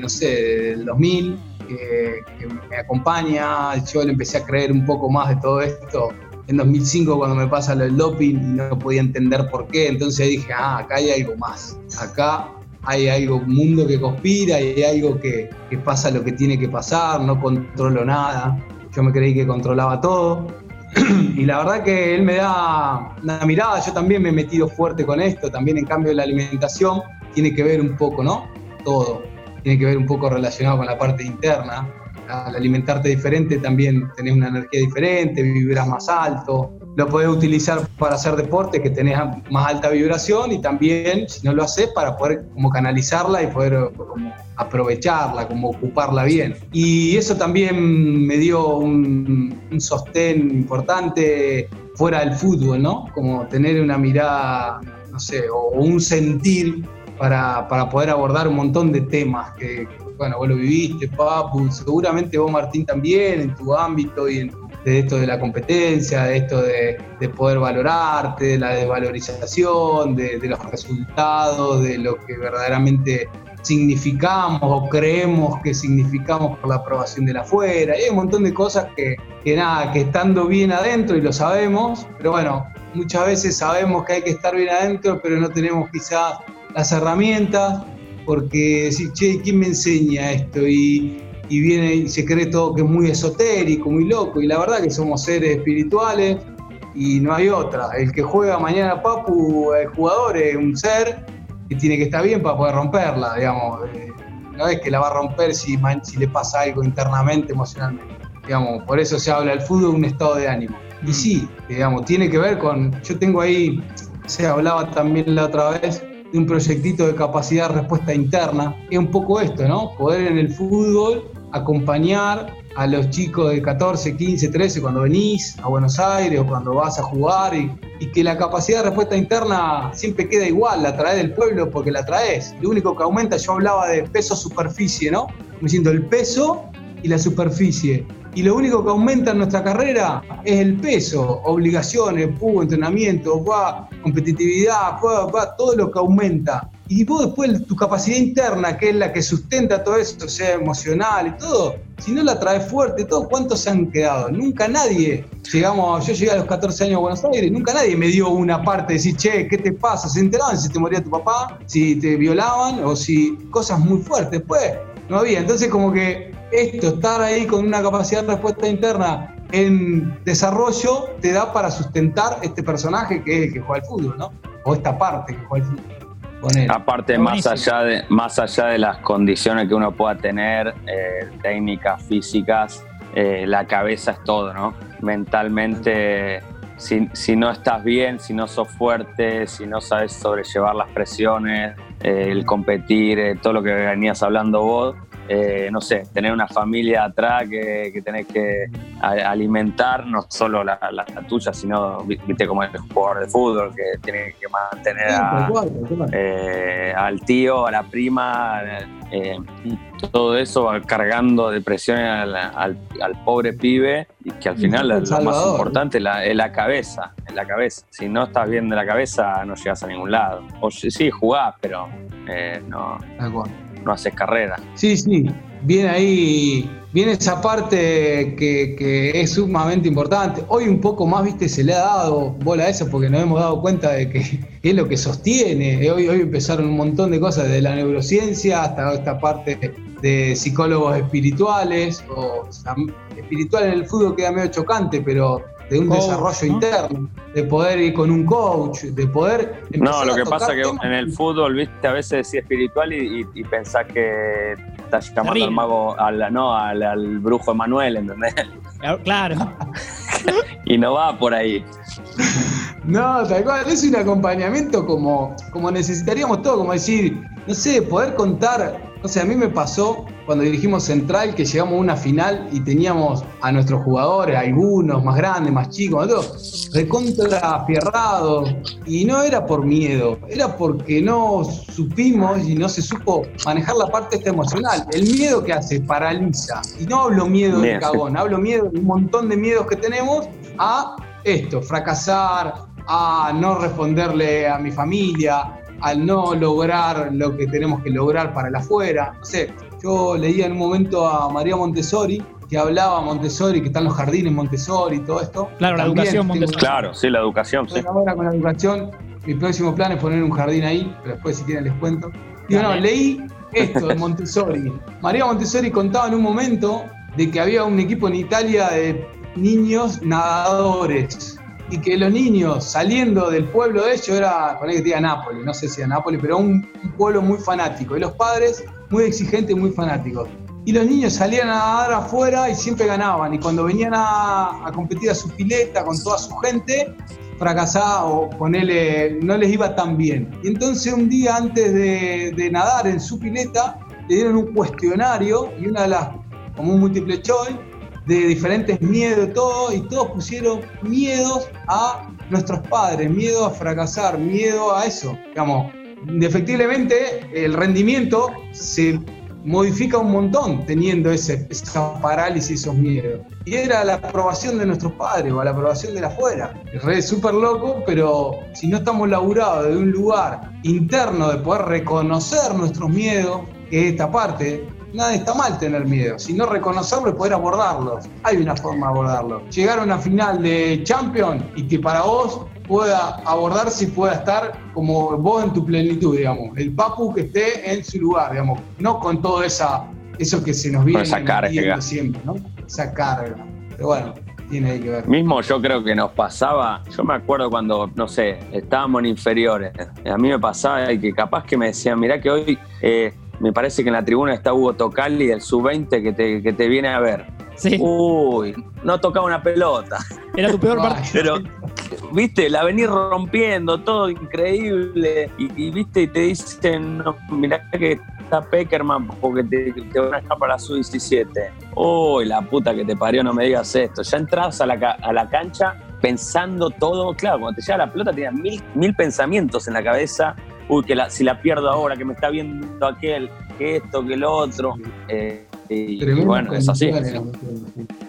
no sé, del 2000, que, me acompaña. Yo le empecé a creer un poco más de todo esto en 2005 cuando me pasa lo del doping y no podía entender por qué. Entonces dije, ah, acá hay algo más. Acá hay algo, un mundo que conspira hay algo que, pasa lo que tiene que pasar, no controlo nada. Yo me creí que controlaba todo. (clears throat) y la verdad que él me da una mirada, yo también me he metido fuerte con esto, también en cambio la alimentación tiene que ver un poco, ¿no? Todo, tiene que ver un poco relacionado con la parte interna. Al alimentarte diferente también tenés una energía diferente, vibras más alto, lo podés utilizar para hacer deporte que tenés más alta vibración y también, si no lo haces, para poder como canalizarla y poder como aprovecharla, como ocuparla bien. Y eso también me dio un, sostén importante fuera del fútbol, ¿no? Como tener una mirada, no sé, o un sentir para, para poder abordar un montón de temas que, bueno, vos lo viviste, Papu, seguramente vos, Martín, también, en tu ámbito y en de esto de la competencia, de esto de, poder valorarte, de la desvalorización, de, los resultados, de lo que verdaderamente significamos o creemos que significamos por la aprobación de la afuera. Y hay un montón de cosas que, que nada, que estando bien adentro y lo sabemos, pero bueno, muchas veces sabemos que hay que estar bien adentro, pero no tenemos quizás las herramientas, porque decir, che, ¿quién me enseña esto? Y, y viene y se cree todo que es muy esotérico, muy loco, y la verdad que somos seres espirituales y no hay otra. El que juega mañana Papu, el jugador es un ser que tiene que estar bien para poder romperla, digamos. Eh, no es que la va a romper si, si le pasa algo internamente, emocionalmente. Digamos, por eso se habla del fútbol un estado de ánimo. Y mm. sí, digamos, tiene que ver con, yo tengo ahí, se hablaba también la otra vez, de un proyectito de capacidad de respuesta interna, es un poco esto, ¿no? Poder en el fútbol acompañar a los chicos de 14, 15, 13 cuando venís a Buenos Aires o cuando vas a jugar y, que la capacidad de respuesta interna siempre queda igual, la traes del pueblo porque la traes. Lo único que aumenta, yo hablaba de peso-superficie, ¿no? Me siento el peso y la superficie. Y lo único que aumenta en nuestra carrera es el peso, obligaciones, pugo, entrenamiento, va, competitividad, va, todo lo que aumenta. Y vos después tu capacidad interna, que es la que sustenta todo esto, sea emocional y todo, si no la traes fuerte, todo, ¿cuántos se han quedado? Nunca nadie, llegamos, yo llegué a los 14 años a Buenos Aires, nunca nadie me dio una parte de decir, che, ¿qué te pasa? Se enteraban si te moría tu papá, si te violaban o si cosas muy fuertes. Después no había. Entonces como que esto, estar ahí con una capacidad de respuesta interna en desarrollo, te da para sustentar este personaje que es el que juega al fútbol, ¿no? O esta parte que juega al fútbol. Aparte, más allá, de, más allá de las condiciones que uno pueda tener, eh, técnicas, físicas, eh, la cabeza es todo, ¿no? Mentalmente, si, no estás bien, si no sos fuerte, si no sabes sobrellevar las presiones, eh, el competir, todo lo que venías hablando vos, eh, no sé, tener una familia atrás que, que tenés que alimentar, no solo la, la- la tuya, sino, vi- viste, como el jugador de fútbol que tiene que mantener a, eh, al tío, a la prima, eh, todo eso va cargando de presión al, al- al pobre pibe y que al final lo más importante es la, es la cabeza, es la cabeza. Si no estás bien de la cabeza no llegas a ningún lado. O sí, jugás, pero eh, no, Tal cual. No haces carrera. Sí, sí, viene ahí, viene esa parte que, que es sumamente importante. Hoy un poco más, viste, se le ha dado bola a eso porque nos hemos dado cuenta de que (laughs) es lo que sostiene. Hoy, hoy empezaron un montón de cosas, desde la neurociencia hasta esta parte de psicólogos espirituales, o, espiritual en el fútbol queda medio chocante, pero de un Coach, desarrollo ¿no? interno, de poder ir con un coach, de poder... No, lo que pasa es que en el fútbol, viste, a veces decís espiritual y, y, y pensás que estás llamando Terrible. al mago, al, no, al, al brujo Emanuel, ¿entendés? Claro. (laughs) Y no va por ahí. (laughs) No, tal cual, es un acompañamiento como, como necesitaríamos todo, como decir, no sé, poder contar, no sé, a mí me pasó cuando dirigimos Central que llegamos a una final y teníamos a nuestros jugadores, algunos más grandes, más chicos, recontra fierrados, y no era por miedo, era porque no supimos y no se supo manejar la parte esta emocional. El miedo que hace paraliza, y no hablo miedo de cagón, hablo miedo de un montón de miedos que tenemos a esto, fracasar, a no responderle a mi familia, al no lograr lo que tenemos que lograr para el afuera. No sé, yo leía en un momento a María Montessori, que hablaba Montessori, que están los jardines Montessori y todo esto. Claro, la educación tengo- Montessori. Claro, sí, la educación, sí. Ahora con la educación, mi próximo plan es poner un jardín ahí, pero después si quieren les cuento. Y bueno, leí esto de Montessori. María Montessori contaba en un momento de que había un equipo en Italia de niños nadadores y que los niños saliendo del pueblo de ellos era, poner que te diga Nápoles, no sé si era Nápoles, pero un, un pueblo muy fanático. Y los padres muy exigentes muy fanáticos. Y los niños salían a nadar afuera y siempre ganaban. Y cuando venían a, a competir a su pileta con toda su gente, fracasaba o ponele, no les iba tan bien. Y entonces un día antes de, de nadar en su pileta, le dieron un cuestionario y una de las, como un multiple choice, de diferentes miedos, todo, y todos pusieron miedos a nuestros padres, miedo a fracasar, miedo a eso. Digamos, indefectiblemente el rendimiento se modifica un montón teniendo ese, esa parálisis, esos miedos. Y era la aprobación de nuestros padres o la aprobación de la afuera. Es súper loco, pero si no estamos laburados de un lugar interno de poder reconocer nuestros miedos, que es esta parte, nada está mal tener miedo, sino reconocerlo y poder abordarlos. Hay una forma de abordarlo. Llegar a una final de Champions y que para vos pueda abordarse y pueda estar como vos en tu plenitud, digamos. El Papu que esté en su lugar, digamos. No con todo esa, eso que se nos viene esa carga. siempre, ¿no? Esa carga. Pero bueno, tiene que ver. Mismo yo creo que nos pasaba, yo me acuerdo cuando, no sé, estábamos en inferiores, a mí me pasaba y que capaz que me decían, mirá que hoy eh, me parece que en la tribuna está Hugo Tocali, el sub-20 que te, que te viene a ver. Sí, Uy, no tocaba una pelota, era tu peor partido. pero, viste, la venís rompiendo, todo increíble, y, y, viste, y te dicen, no, mirá que está Peckerman porque te, te van a dejar para la sub-17. Uy, la puta que te parió, no me digas esto. Ya entras a la, ca- a la cancha pensando todo, claro, cuando te llega la pelota tenías mil, mil pensamientos en la cabeza. Uy, que la- si la pierdo ahora, que me está viendo aquel, que esto, que lo otro. Eh, y, bueno, es así.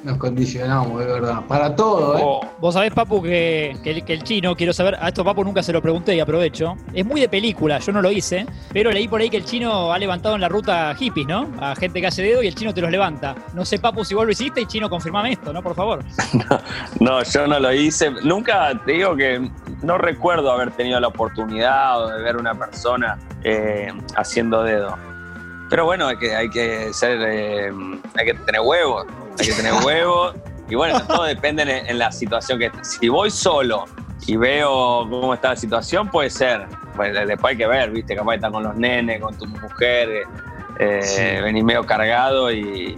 Nos, condicionamos, de verdad. Para todo, ¿eh? Oh, Vos sabés, Papu, que, que el, que el chino, quiero saber, a esto Papu nunca se lo pregunté y aprovecho. Es muy de película, yo no lo hice, pero leí por ahí que el chino ha levantado en la ruta hippies, ¿no? A gente que hace dedo y el chino te los levanta. No sé, Papu, si vos lo hiciste y chino, confirmame esto, ¿no? Por favor. (laughs) No, yo no lo hice. Nunca te digo que no recuerdo haber tenido la oportunidad o de ver una persona eh, haciendo dedo. Pero bueno, hay que, hay que ser, eh, hay que tener huevos, hay que tener (laughs) huevos. Y bueno, todo depende en, en la situación que Si voy solo y veo cómo está la situación, puede ser. Pues después hay que ver, viste, capaz está con los nenes, con tu mujer, eh, Sí. venís medio cargado y.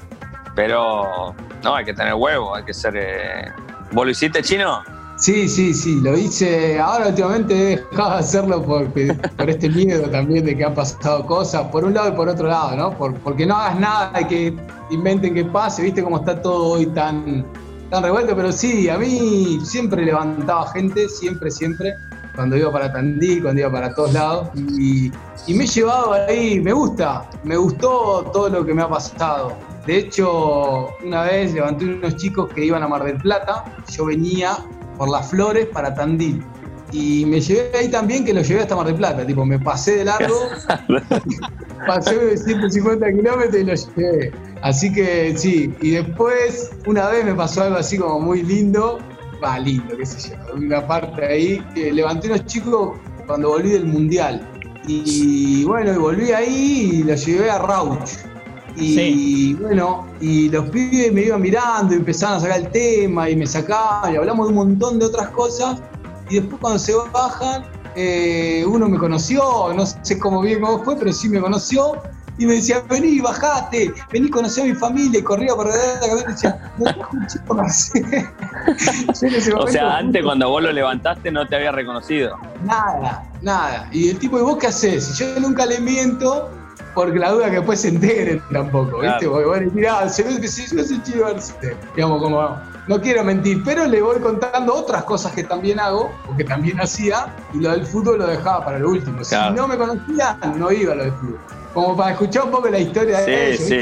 Pero no, hay que tener huevos, hay que ser. eh, ¿Vos lo hiciste chino? Sí, sí, sí, lo hice. Ahora últimamente he dejado de hacerlo por, por este miedo también de que han pasado cosas, por un lado y por otro lado, ¿no? Por, porque no hagas nada y que inventen que pase, viste cómo está todo hoy tan, tan revuelto, pero sí, a mí siempre levantaba gente, siempre, siempre, cuando iba para Tandil, cuando iba para todos lados, y, y me he llevado ahí, me gusta, me gustó todo lo que me ha pasado. De hecho, una vez levanté unos chicos que iban a Mar del Plata, yo venía por las flores para Tandil. Y me llevé ahí también que lo llevé hasta Mar del Plata, tipo, me pasé de largo, (laughs) pasé de 150 kilómetros y lo llevé. Así que sí, y después una vez me pasó algo así como muy lindo, va lindo, qué sé yo, una parte ahí, que levanté unos chicos cuando volví del Mundial. Y bueno, y volví ahí y lo llevé a Rauch. Y bueno, y los pibes me iban mirando y empezaban a sacar el tema y me sacaban y hablamos de un montón de otras cosas. Y después cuando se bajan, eh, uno me conoció, no sé cómo bien cómo fue, pero sí me conoció. Y me decía, vení, bajate, vení, conocí a mi familia. Y corría por la cabeza y decía, no te (laughs) O sea, antes cuando vos lo levantaste no te había reconocido. Nada, nada. Y el tipo, ¿y vos qué haces? Yo nunca le miento, porque la duda que después se enteren tampoco, ¿viste? Porque bueno, mirá, se ve que si yo soy chido, digamos, como, no quiero mentir, pero le voy contando otras cosas que también hago, o que también hacía, y lo del fútbol lo dejaba para lo último. Si no me conocía, no iba a lo del fútbol como para escuchar un poco la historia de Sí, sí,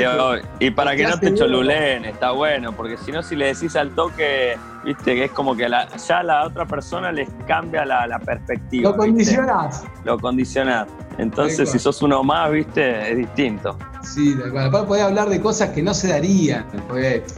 y para que no te cholulen, está bueno, porque si no, si le decís al toque, viste, que es como que ya a la otra persona les cambia la, perspectiva. Lo condicionás. Lo condicionás. Entonces, si sos uno más, viste, es distinto. Sí, de acuerdo. podés hablar de cosas que no se darían.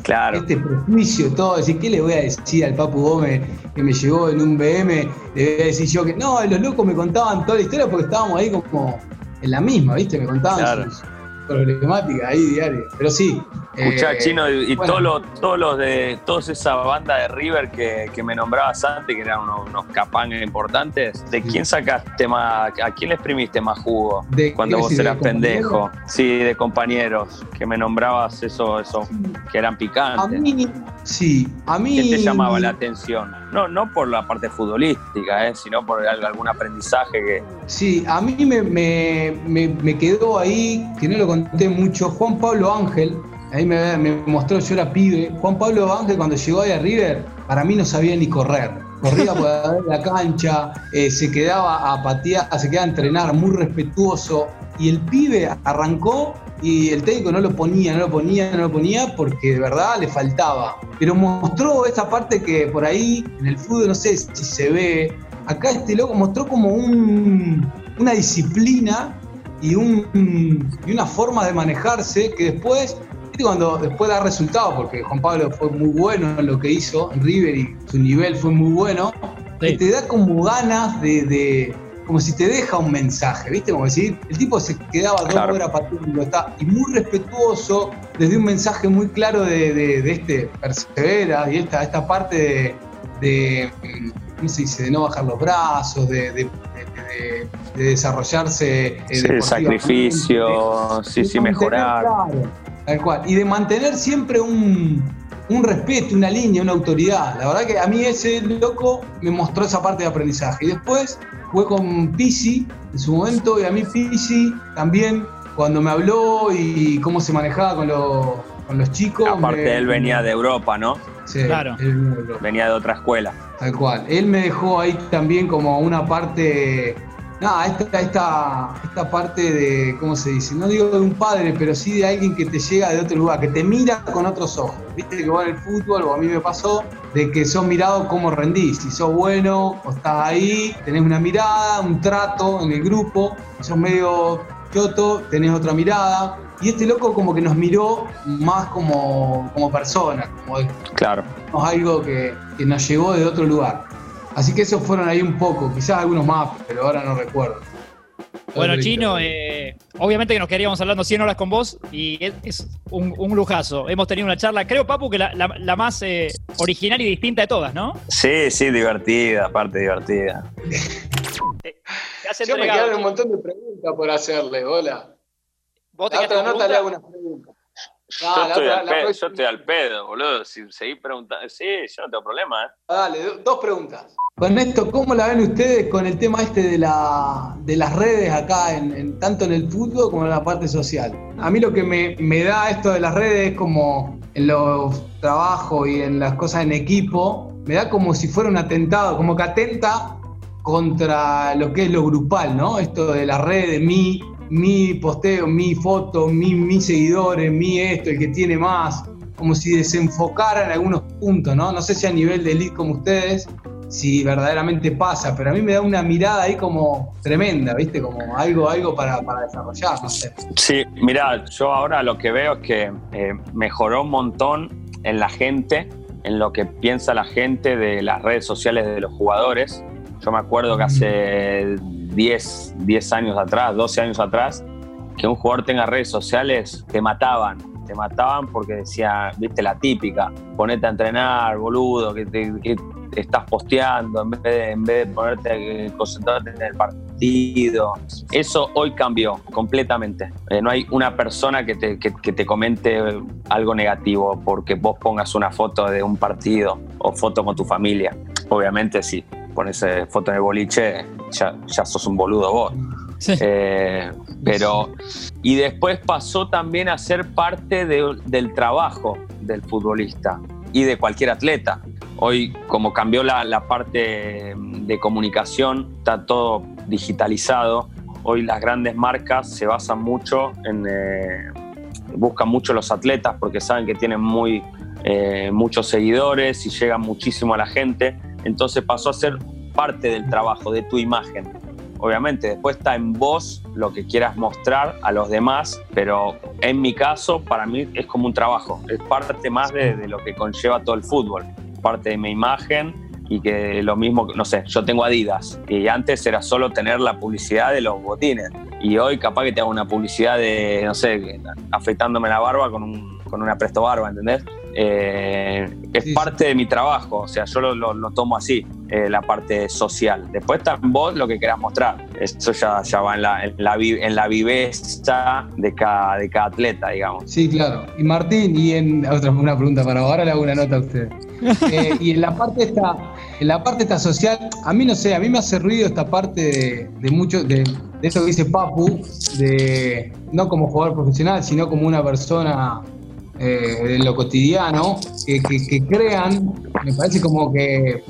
claro. Este prejuicio, todo. Decir, ¿qué le voy a decir al Papu Gómez que me llegó en un BM? Le voy a decir yo que no, los locos me contaban toda la historia porque estábamos ahí como en la misma, ¿viste? Me contaban sus problemáticas ahí diarias. Pero sí. Escuchá, eh, Chino, y, todos los todos los de toda esa banda de River que, que me nombrabas antes, que eran unos, unos capangas importantes, ¿de quién sacaste más, a quién le exprimiste más jugo cuando vos eras pendejo? Sí, de compañeros, que me nombrabas eso, eso, que eran picantes. A mí, sí, a mí. ¿Qué te llamaba la atención? No, no por la parte futbolística, ¿eh? sino por algún aprendizaje que. Sí, a mí me, me, me, quedó ahí, que no lo conté mucho, Juan Pablo Ángel, ahí me, me, mostró, yo era pibe, Juan Pablo Ángel cuando llegó ahí a River, para mí no sabía ni correr. Corría por la cancha, eh, se quedaba a patear, se quedaba a entrenar, muy respetuoso. Y el pibe arrancó y el técnico no lo ponía, no lo ponía, no lo ponía porque de verdad le faltaba. Pero mostró esta parte que por ahí en el fútbol no sé si se ve. Acá este loco mostró como un, una disciplina y, un, y una forma de manejarse que después cuando después da resultado, porque Juan Pablo fue muy bueno en lo que hizo en River y su nivel fue muy bueno, te da como ganas de, como si te deja un mensaje, ¿viste? Como decir, el tipo se quedaba dos horas pateando, está, y muy respetuoso, desde un mensaje muy claro de, este persevera y esta, esta parte de, ¿cómo se dice? De no bajar los brazos, de, desarrollarse. Eh, sí, sacrificio, sí, sí, mejorar. Tal cual. Y de mantener siempre un, respeto, una línea, una autoridad. La verdad que a mí ese loco me mostró esa parte de aprendizaje. Y después fue con Pisi en su momento, y a mí Pisi también, cuando me habló y cómo se manejaba con, con los chicos. Aparte, él venía de Europa, ¿no? Sí, claro. venía de otra escuela. Tal cual. Él me dejó ahí también como una parte Nada, esta, esta, esta parte de, ¿cómo se dice? No digo de un padre, pero sí de alguien que te llega de otro lugar, que te mira con otros ojos. Viste que vos en el fútbol, o a mí me pasó, de que sos mirado como rendís. Si sos bueno o estás ahí, tenés una mirada, un trato en el grupo. Si sos medio choto, tenés otra mirada. Y este loco como que nos miró más como, como persona, como claro. algo que, que nos llegó de otro lugar. Así que esos fueron ahí un poco, quizás algunos más, pero ahora no recuerdo. Bueno, Chino, eh, obviamente que nos quedaríamos hablando 100 horas con vos y es, un, lujazo. Hemos tenido una charla, creo, Papu, que la, más eh, original y distinta de todas, ¿no? Sí, sí, divertida, aparte divertida. Yo me quedaron un montón de preguntas por hacerle, hola. ¿Vos te la otra nota le hago unas preguntas. Yo, estoy al pedo, yo estoy al pedo, boludo. Si seguís preguntando. Sí, yo no tengo problema, ¿eh? Dale, dos preguntas. Con esto, ¿cómo la ven ustedes con el tema este de, la, de las redes acá, en, tanto en el fútbol como en la parte social? A mí lo que me, me da esto de las redes es como en los trabajos y en las cosas en equipo, me da como si fuera un atentado, como que atenta contra lo que es lo grupal, ¿no? Esto de las redes, mi, mi posteo, mi foto, mi, mis seguidores, mi esto, el que tiene más, como si desenfocaran algunos puntos, ¿no? No sé si a nivel de elite como ustedes, si verdaderamente pasa, pero a mí me da una mirada ahí como tremenda, ¿viste? Como algo, algo para, desarrollar, no sé. Sí, mira, yo ahora lo que veo es que eh, mejoró un montón en la gente, en lo que piensa la gente de las redes sociales de los jugadores. Yo me acuerdo que hace 10, 10 años atrás, 12 años atrás, que un jugador tenga redes sociales, te mataban, te mataban porque decía, viste la típica, ponete a entrenar, boludo, que, te, estás posteando en vez de, en vez de ponerte concentrarte en el partido. Eso hoy cambió completamente. Eh, no hay una persona que te, que, te comente algo negativo porque vos pongas una foto de un partido o foto con tu familia. Obviamente si pones eh, foto en el boliche, ya, ya sos un boludo vos. Eh, pero, y después pasó también a ser parte del trabajo del futbolista y de cualquier atleta. Hoy, como cambió la, parte de comunicación, está todo digitalizado. Hoy las grandes marcas se basan mucho en, eh, buscan mucho los atletas porque saben que tienen muy, eh, muchos seguidores y llegan muchísimo a la gente. Entonces pasó a ser parte del trabajo, de tu imagen. Obviamente, después está en vos lo que quieras mostrar a los demás, pero en mi caso, para mí es como un trabajo, es parte más de, lo que conlleva todo el fútbol parte de mi imagen y que lo mismo, no sé, yo tengo Adidas y antes era solo tener la publicidad de los botines y hoy capaz que te hago una publicidad de, no sé, afeitándome la barba con, un, con una presto barba, ¿entendés? Eh, es parte de mi trabajo, o sea, yo lo, lo, tomo así, eh, la parte social. Después está en vos lo que quieras mostrar. Eso ya, ya va en la, en la, en la viveza de cada, de cada atleta, digamos. Sí, claro. Y Martín, y en otra una pregunta para ahora le hago una nota a usted. (laughs) Eh, y en la parte esta, en la parte esta social, a mí no sé, a mí me hace ruido esta parte de, de mucho, de, de eso que dice Papu, de no como jugador profesional, sino como una persona eh, en lo cotidiano, que, crean, me parece como que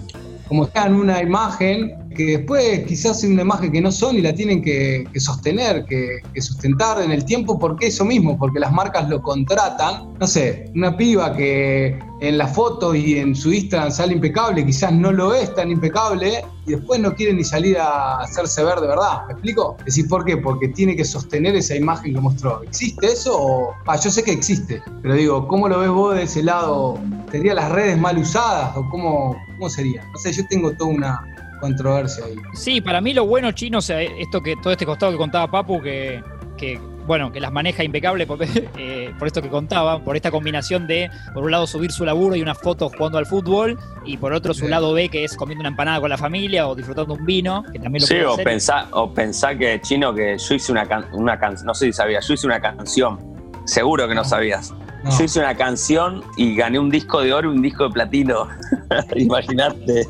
como crean una imagen que después quizás es una imagen que no son y la tienen que, sostener, que, sustentar en el tiempo, porque eso mismo, porque las marcas lo contratan. No sé, una piba que en la foto y en su Instagram sale impecable, quizás no lo es tan impecable y después no quiere ni salir a hacerse ver de verdad. ¿Me explico? Es decir, ¿por qué? Porque tiene que sostener esa imagen que mostró. ¿Existe eso? O... Ah, yo sé que existe, pero digo, ¿cómo lo ves vos de ese lado? ¿Tendrían las redes mal usadas o cómo, cómo sería? No sé, yo tengo toda una, controversia ahí. Sí, para mí lo bueno chino, o sea, esto que todo este costado que contaba Papu, que, que bueno, que las maneja impecable por, (laughs) eh, por, esto que contaba, por esta combinación de, por un lado, subir su laburo y una foto jugando al fútbol, y por otro, su lado B, que es comiendo una empanada con la familia o disfrutando un vino, que también lo Sí, o pensar o pensá que, Chino, que yo hice una, una canción, no sé si sabías, yo hice una canción, seguro que no sabías. Yo hice una canción y gané un disco de oro y un disco de platino. (laughs) Imagínate.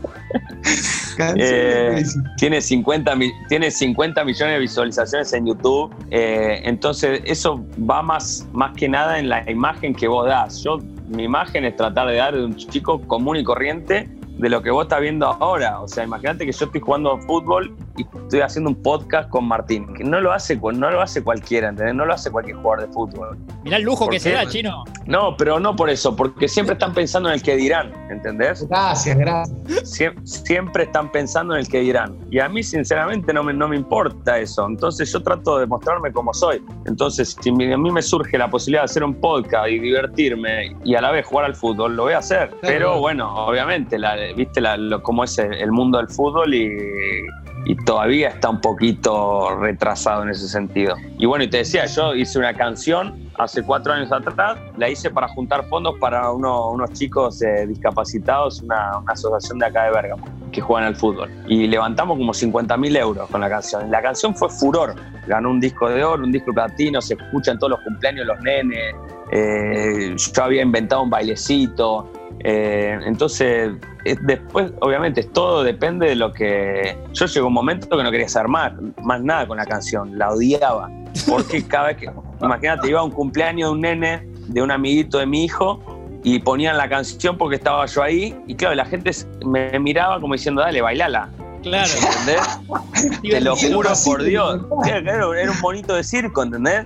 Eh, tiene, 50, tiene 50 millones de visualizaciones en YouTube. Eh, entonces, eso va más, más que nada en la imagen que vos das. Yo, mi imagen es tratar de dar de un chico común y corriente de lo que vos estás viendo ahora. O sea, imagínate que yo estoy jugando fútbol y estoy haciendo un podcast con Martín, que no lo hace, no lo hace cualquiera, ¿entendés? No lo hace cualquier jugador de fútbol. Mirá el lujo que se da, chino. No, pero no por eso, porque siempre están pensando en el que dirán, ¿entendés? Gracias, gracias. siempre están pensando en el que dirán. Y a mí, sinceramente, no me, no me importa eso. Entonces, yo trato de mostrarme como soy. Entonces, si a mí me surge la posibilidad de hacer un podcast y divertirme y a la vez jugar al fútbol, lo voy a hacer. Pero bueno, obviamente, la, viste cómo es el mundo del fútbol y, todavía está un poquito retrasado en ese sentido. Y bueno, y te decía, yo hice una canción hace cuatro años atrás, la hice para juntar fondos para unos chicos eh, discapacitados, una, asociación de acá de Bergamo, que juegan al fútbol. Y levantamos como 50 mil euros con la canción. La canción fue furor, ganó un disco de oro, un disco platino, se escucha en todos los cumpleaños los nenes, eh, yo había inventado un bailecito. Eh, entonces, eh, después, obviamente, todo depende de lo que. Yo llegó un momento que no quería hacer más, más nada con la canción, la odiaba. Porque cada vez que. Imagínate, iba a un cumpleaños de un nene, de un amiguito de mi hijo, y ponían la canción porque estaba yo ahí, y claro, la gente me miraba como diciendo, dale, bailala. Claro. ¿Entendés? (laughs) Te lo juro por Dios. Era, un monito de circo, ¿entendés?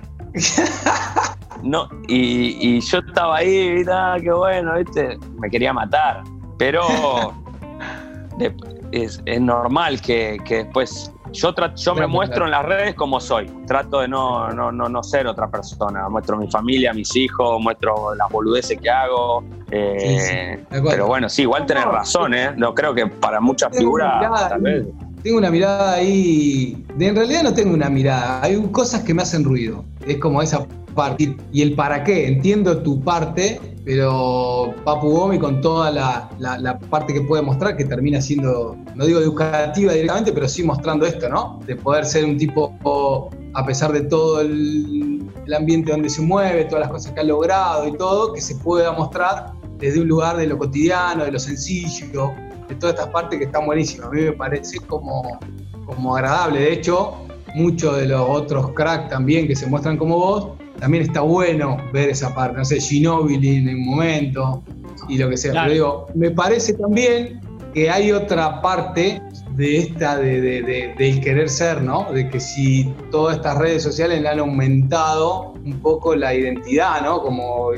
No, y, y yo estaba ahí. Ah, qué bueno, ¿viste? Me quería matar. Pero (laughs) de- es, es normal que, que después. Yo, tra- yo me muestro en las redes como soy. Trato de no, no, no, no ser otra persona. Muestro mi familia, mis hijos, muestro las boludeces que hago. eh, Sí, sí, pero bueno, sí, igual tenés razón, ¿eh? No creo que para muchas figuras, mirada tal vez. Tengo una mirada ahí. de- en realidad no tengo una mirada. Hay cosas que me hacen ruido. Es como esa parte. Y el para qué. Entiendo tu parte, pero Papu Gomi con toda la, la- la parte que puede mostrar, que termina siendo, no digo educativa directamente, pero sí mostrando esto, ¿no? De poder ser un tipo, a pesar de todo el, el ambiente donde se mueve, todas las cosas que ha logrado y todo, que se pueda mostrar desde un lugar de lo cotidiano, de lo sencillo, de todas estas partes que están buenísimas. A mí me parece como, como agradable. De hecho, muchos de los otros cracks también que se muestran como vos, también está bueno ver esa parte. No sé, Ginobili en un momento y lo que sea. Claro. Pero digo, me parece también que hay otra parte de esta de, de- de- del querer ser, ¿no? De que si todas estas redes sociales le han aumentado un poco la identidad, ¿no? Como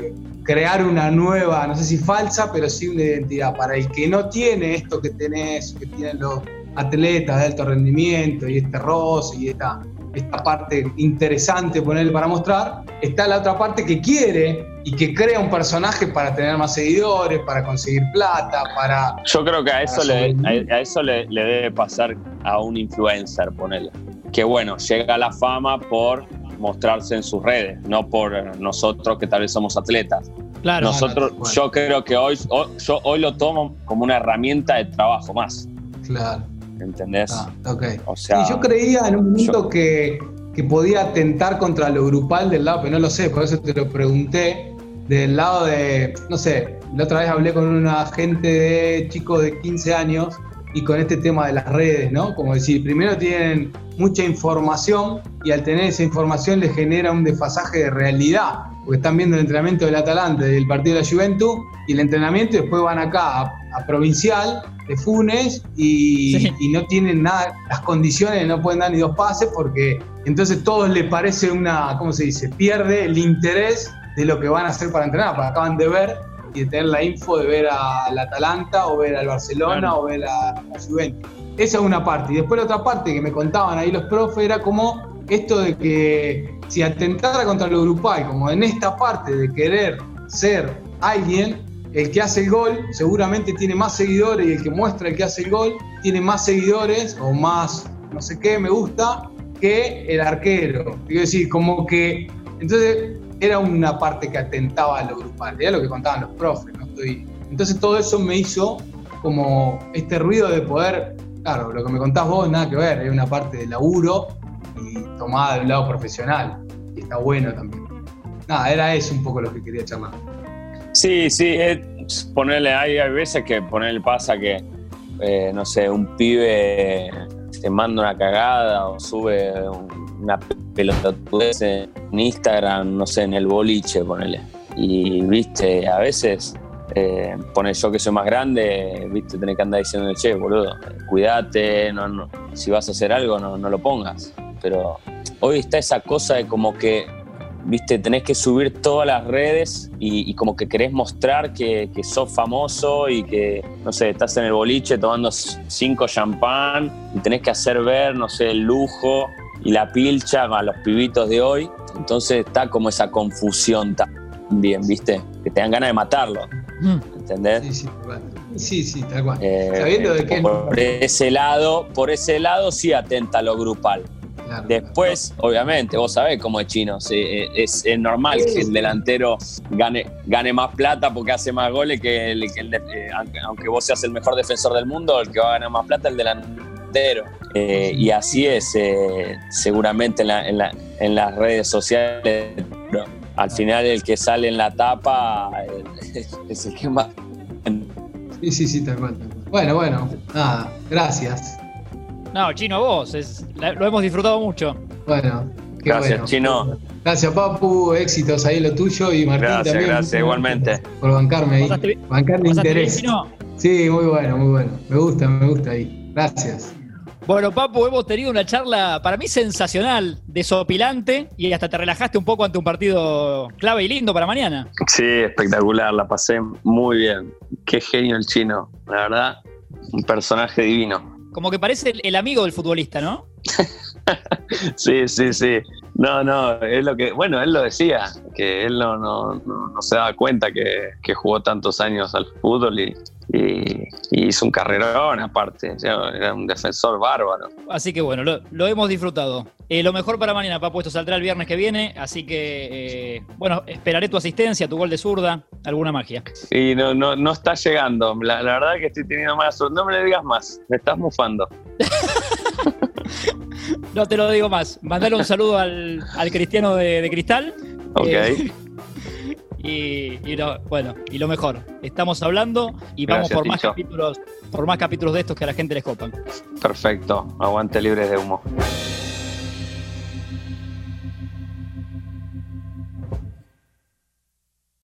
crear una nueva, no sé si falsa, pero sí una identidad. Para el que no tiene esto que tenés, que tienen los atletas de alto rendimiento y este roce y esta, esta parte interesante ponerle para mostrar, está la otra parte que quiere y que crea un personaje para tener más seguidores, para conseguir plata, para... Yo creo que a eso, le, a, a eso le, le debe pasar a un influencer, ponele. Que bueno, llega a la fama por mostrarse en sus redes, no por nosotros que tal vez somos atletas. Claro. nosotros, yo creo que hoy, hoy- yo hoy lo tomo como una herramienta de trabajo más, Claro. ¿Entendés? Ah, ok. O sea, y yo creía en un momento que, que podía atentar contra lo grupal del lado, pero no lo sé, por eso te lo pregunté. Del lado de, no sé, la otra vez hablé con una gente de chicos de 15 años y con este tema de las redes, ¿no? Como decir, primero tienen mucha información y al tener esa información les genera un desfasaje de realidad, porque están viendo el entrenamiento del Atalante, del partido de la Juventus y el entrenamiento y después van acá a, a Provincial de Funes y, Sí. y no tienen nada, las condiciones, no pueden dar ni dos pases porque entonces todo les parece una, ¿cómo se dice? Pierde el interés de lo que van a hacer para entrenar, porque acaban de ver y de tener la info de ver al Atalanta o ver al Barcelona Claro. o ver a, a Juventus. Esa es una parte. Y después la otra parte que me contaban ahí los profes era como esto de que si atentara contra lo grupal, como en esta parte de querer ser alguien, el que hace el gol seguramente tiene más seguidores y el que muestra el que hace el gol tiene más seguidores o más no sé qué me gusta que el arquero. Quiero decir, como que entonces era una parte que atentaba a lo grupal, era lo que contaban los profes. ¿no? Estoy- entonces todo eso me hizo como este ruido de poder, claro, lo que me contás vos, nada que ver, es una parte de laburo y tomada de un lado profesional, y está bueno también. Nada, era eso un poco lo que quería charlar. Sí, sí, es ponerle, hay, hay veces que ponerle pasa que, eh, no sé, un pibe te manda una cagada o sube un- una pelotudez en Instagram, no sé, en el boliche, ponele. Y, viste, a veces, eh, pone yo que soy más grande, viste, tenés que andar diciendo, che, boludo, cuídate, no, no, si vas a hacer algo, no, no lo pongas. Pero hoy está esa cosa de como que viste, tenés que subir todas las redes y, y como que querés mostrar que, que sos famoso y que, no sé, estás en el boliche tomando cinco champán y tenés que hacer ver, no sé, el lujo y la pilcha a los pibitos de hoy. Entonces está como esa confusión también, viste, que te dan ganas de matarlo, Mm. ¿entendés? Sí, sí, tal cual. Sí, sí, tal cual. Eh, Sabiendo de qué por ese lado, por ese lado sí atenta a lo grupal. Claro, Después, obviamente, vos sabés cómo es chino. sí, eh, es, es normal que el delantero gane, gane más plata porque hace más goles que el, que el de- eh, aunque, aunque vos seas el mejor defensor del mundo, el que va a ganar más plata es el delantero. Eh, y así es, eh, seguramente en, la- en la- en las redes sociales. pero al final el que sale en la tapa eh, (laughs) es el que más... Sí, sí, sí, tal cual. Bueno, bueno, nada, gracias. No, Chino, vos, es- la- lo hemos disfrutado mucho. Bueno, qué Gracias, bueno. Chino. Gracias, Papu. Éxitos ahí lo tuyo y Martín Gracias, también. gracias, igualmente. Por bancarme ahí. Bancarme ¿Pasaste bien, interés. Chino? Sí, muy bueno, muy bueno. Me gusta, me gusta ahí. Gracias. Bueno, Papu, hemos tenido una charla para mí sensacional, desopilante y hasta te relajaste un poco ante un partido clave y lindo para mañana. Sí, espectacular, la pasé muy bien. Qué genio el chino, la verdad, un personaje divino. Como que parece el, el amigo del futbolista, ¿no? (laughs) Sí, sí, sí. No, no, es lo que, bueno, él lo decía, que él no, no, no, no se daba cuenta que, que jugó tantos años al fútbol y, y- y hizo un carrerón aparte, era un defensor bárbaro. Así que bueno, lo, lo hemos disfrutado. Eh, lo mejor para mañana, Papu, esto saldrá el viernes que viene, así que, eh, bueno, esperaré tu asistencia, tu gol de zurda, alguna magia. Y no, no, no está llegando, la, la verdad que estoy teniendo mala suerte. No me le digas más, me estás mufando. (laughs) (laughs) No te lo digo más. Mandale un saludo al, al cristiano de, de Cristal. Ok, Eh, (laughs) y, y lo, bueno, y lo mejor, estamos hablando y vamos por más capítulos, por más capítulos de estos que a la gente les copan. perfecto, aguante libres de humo.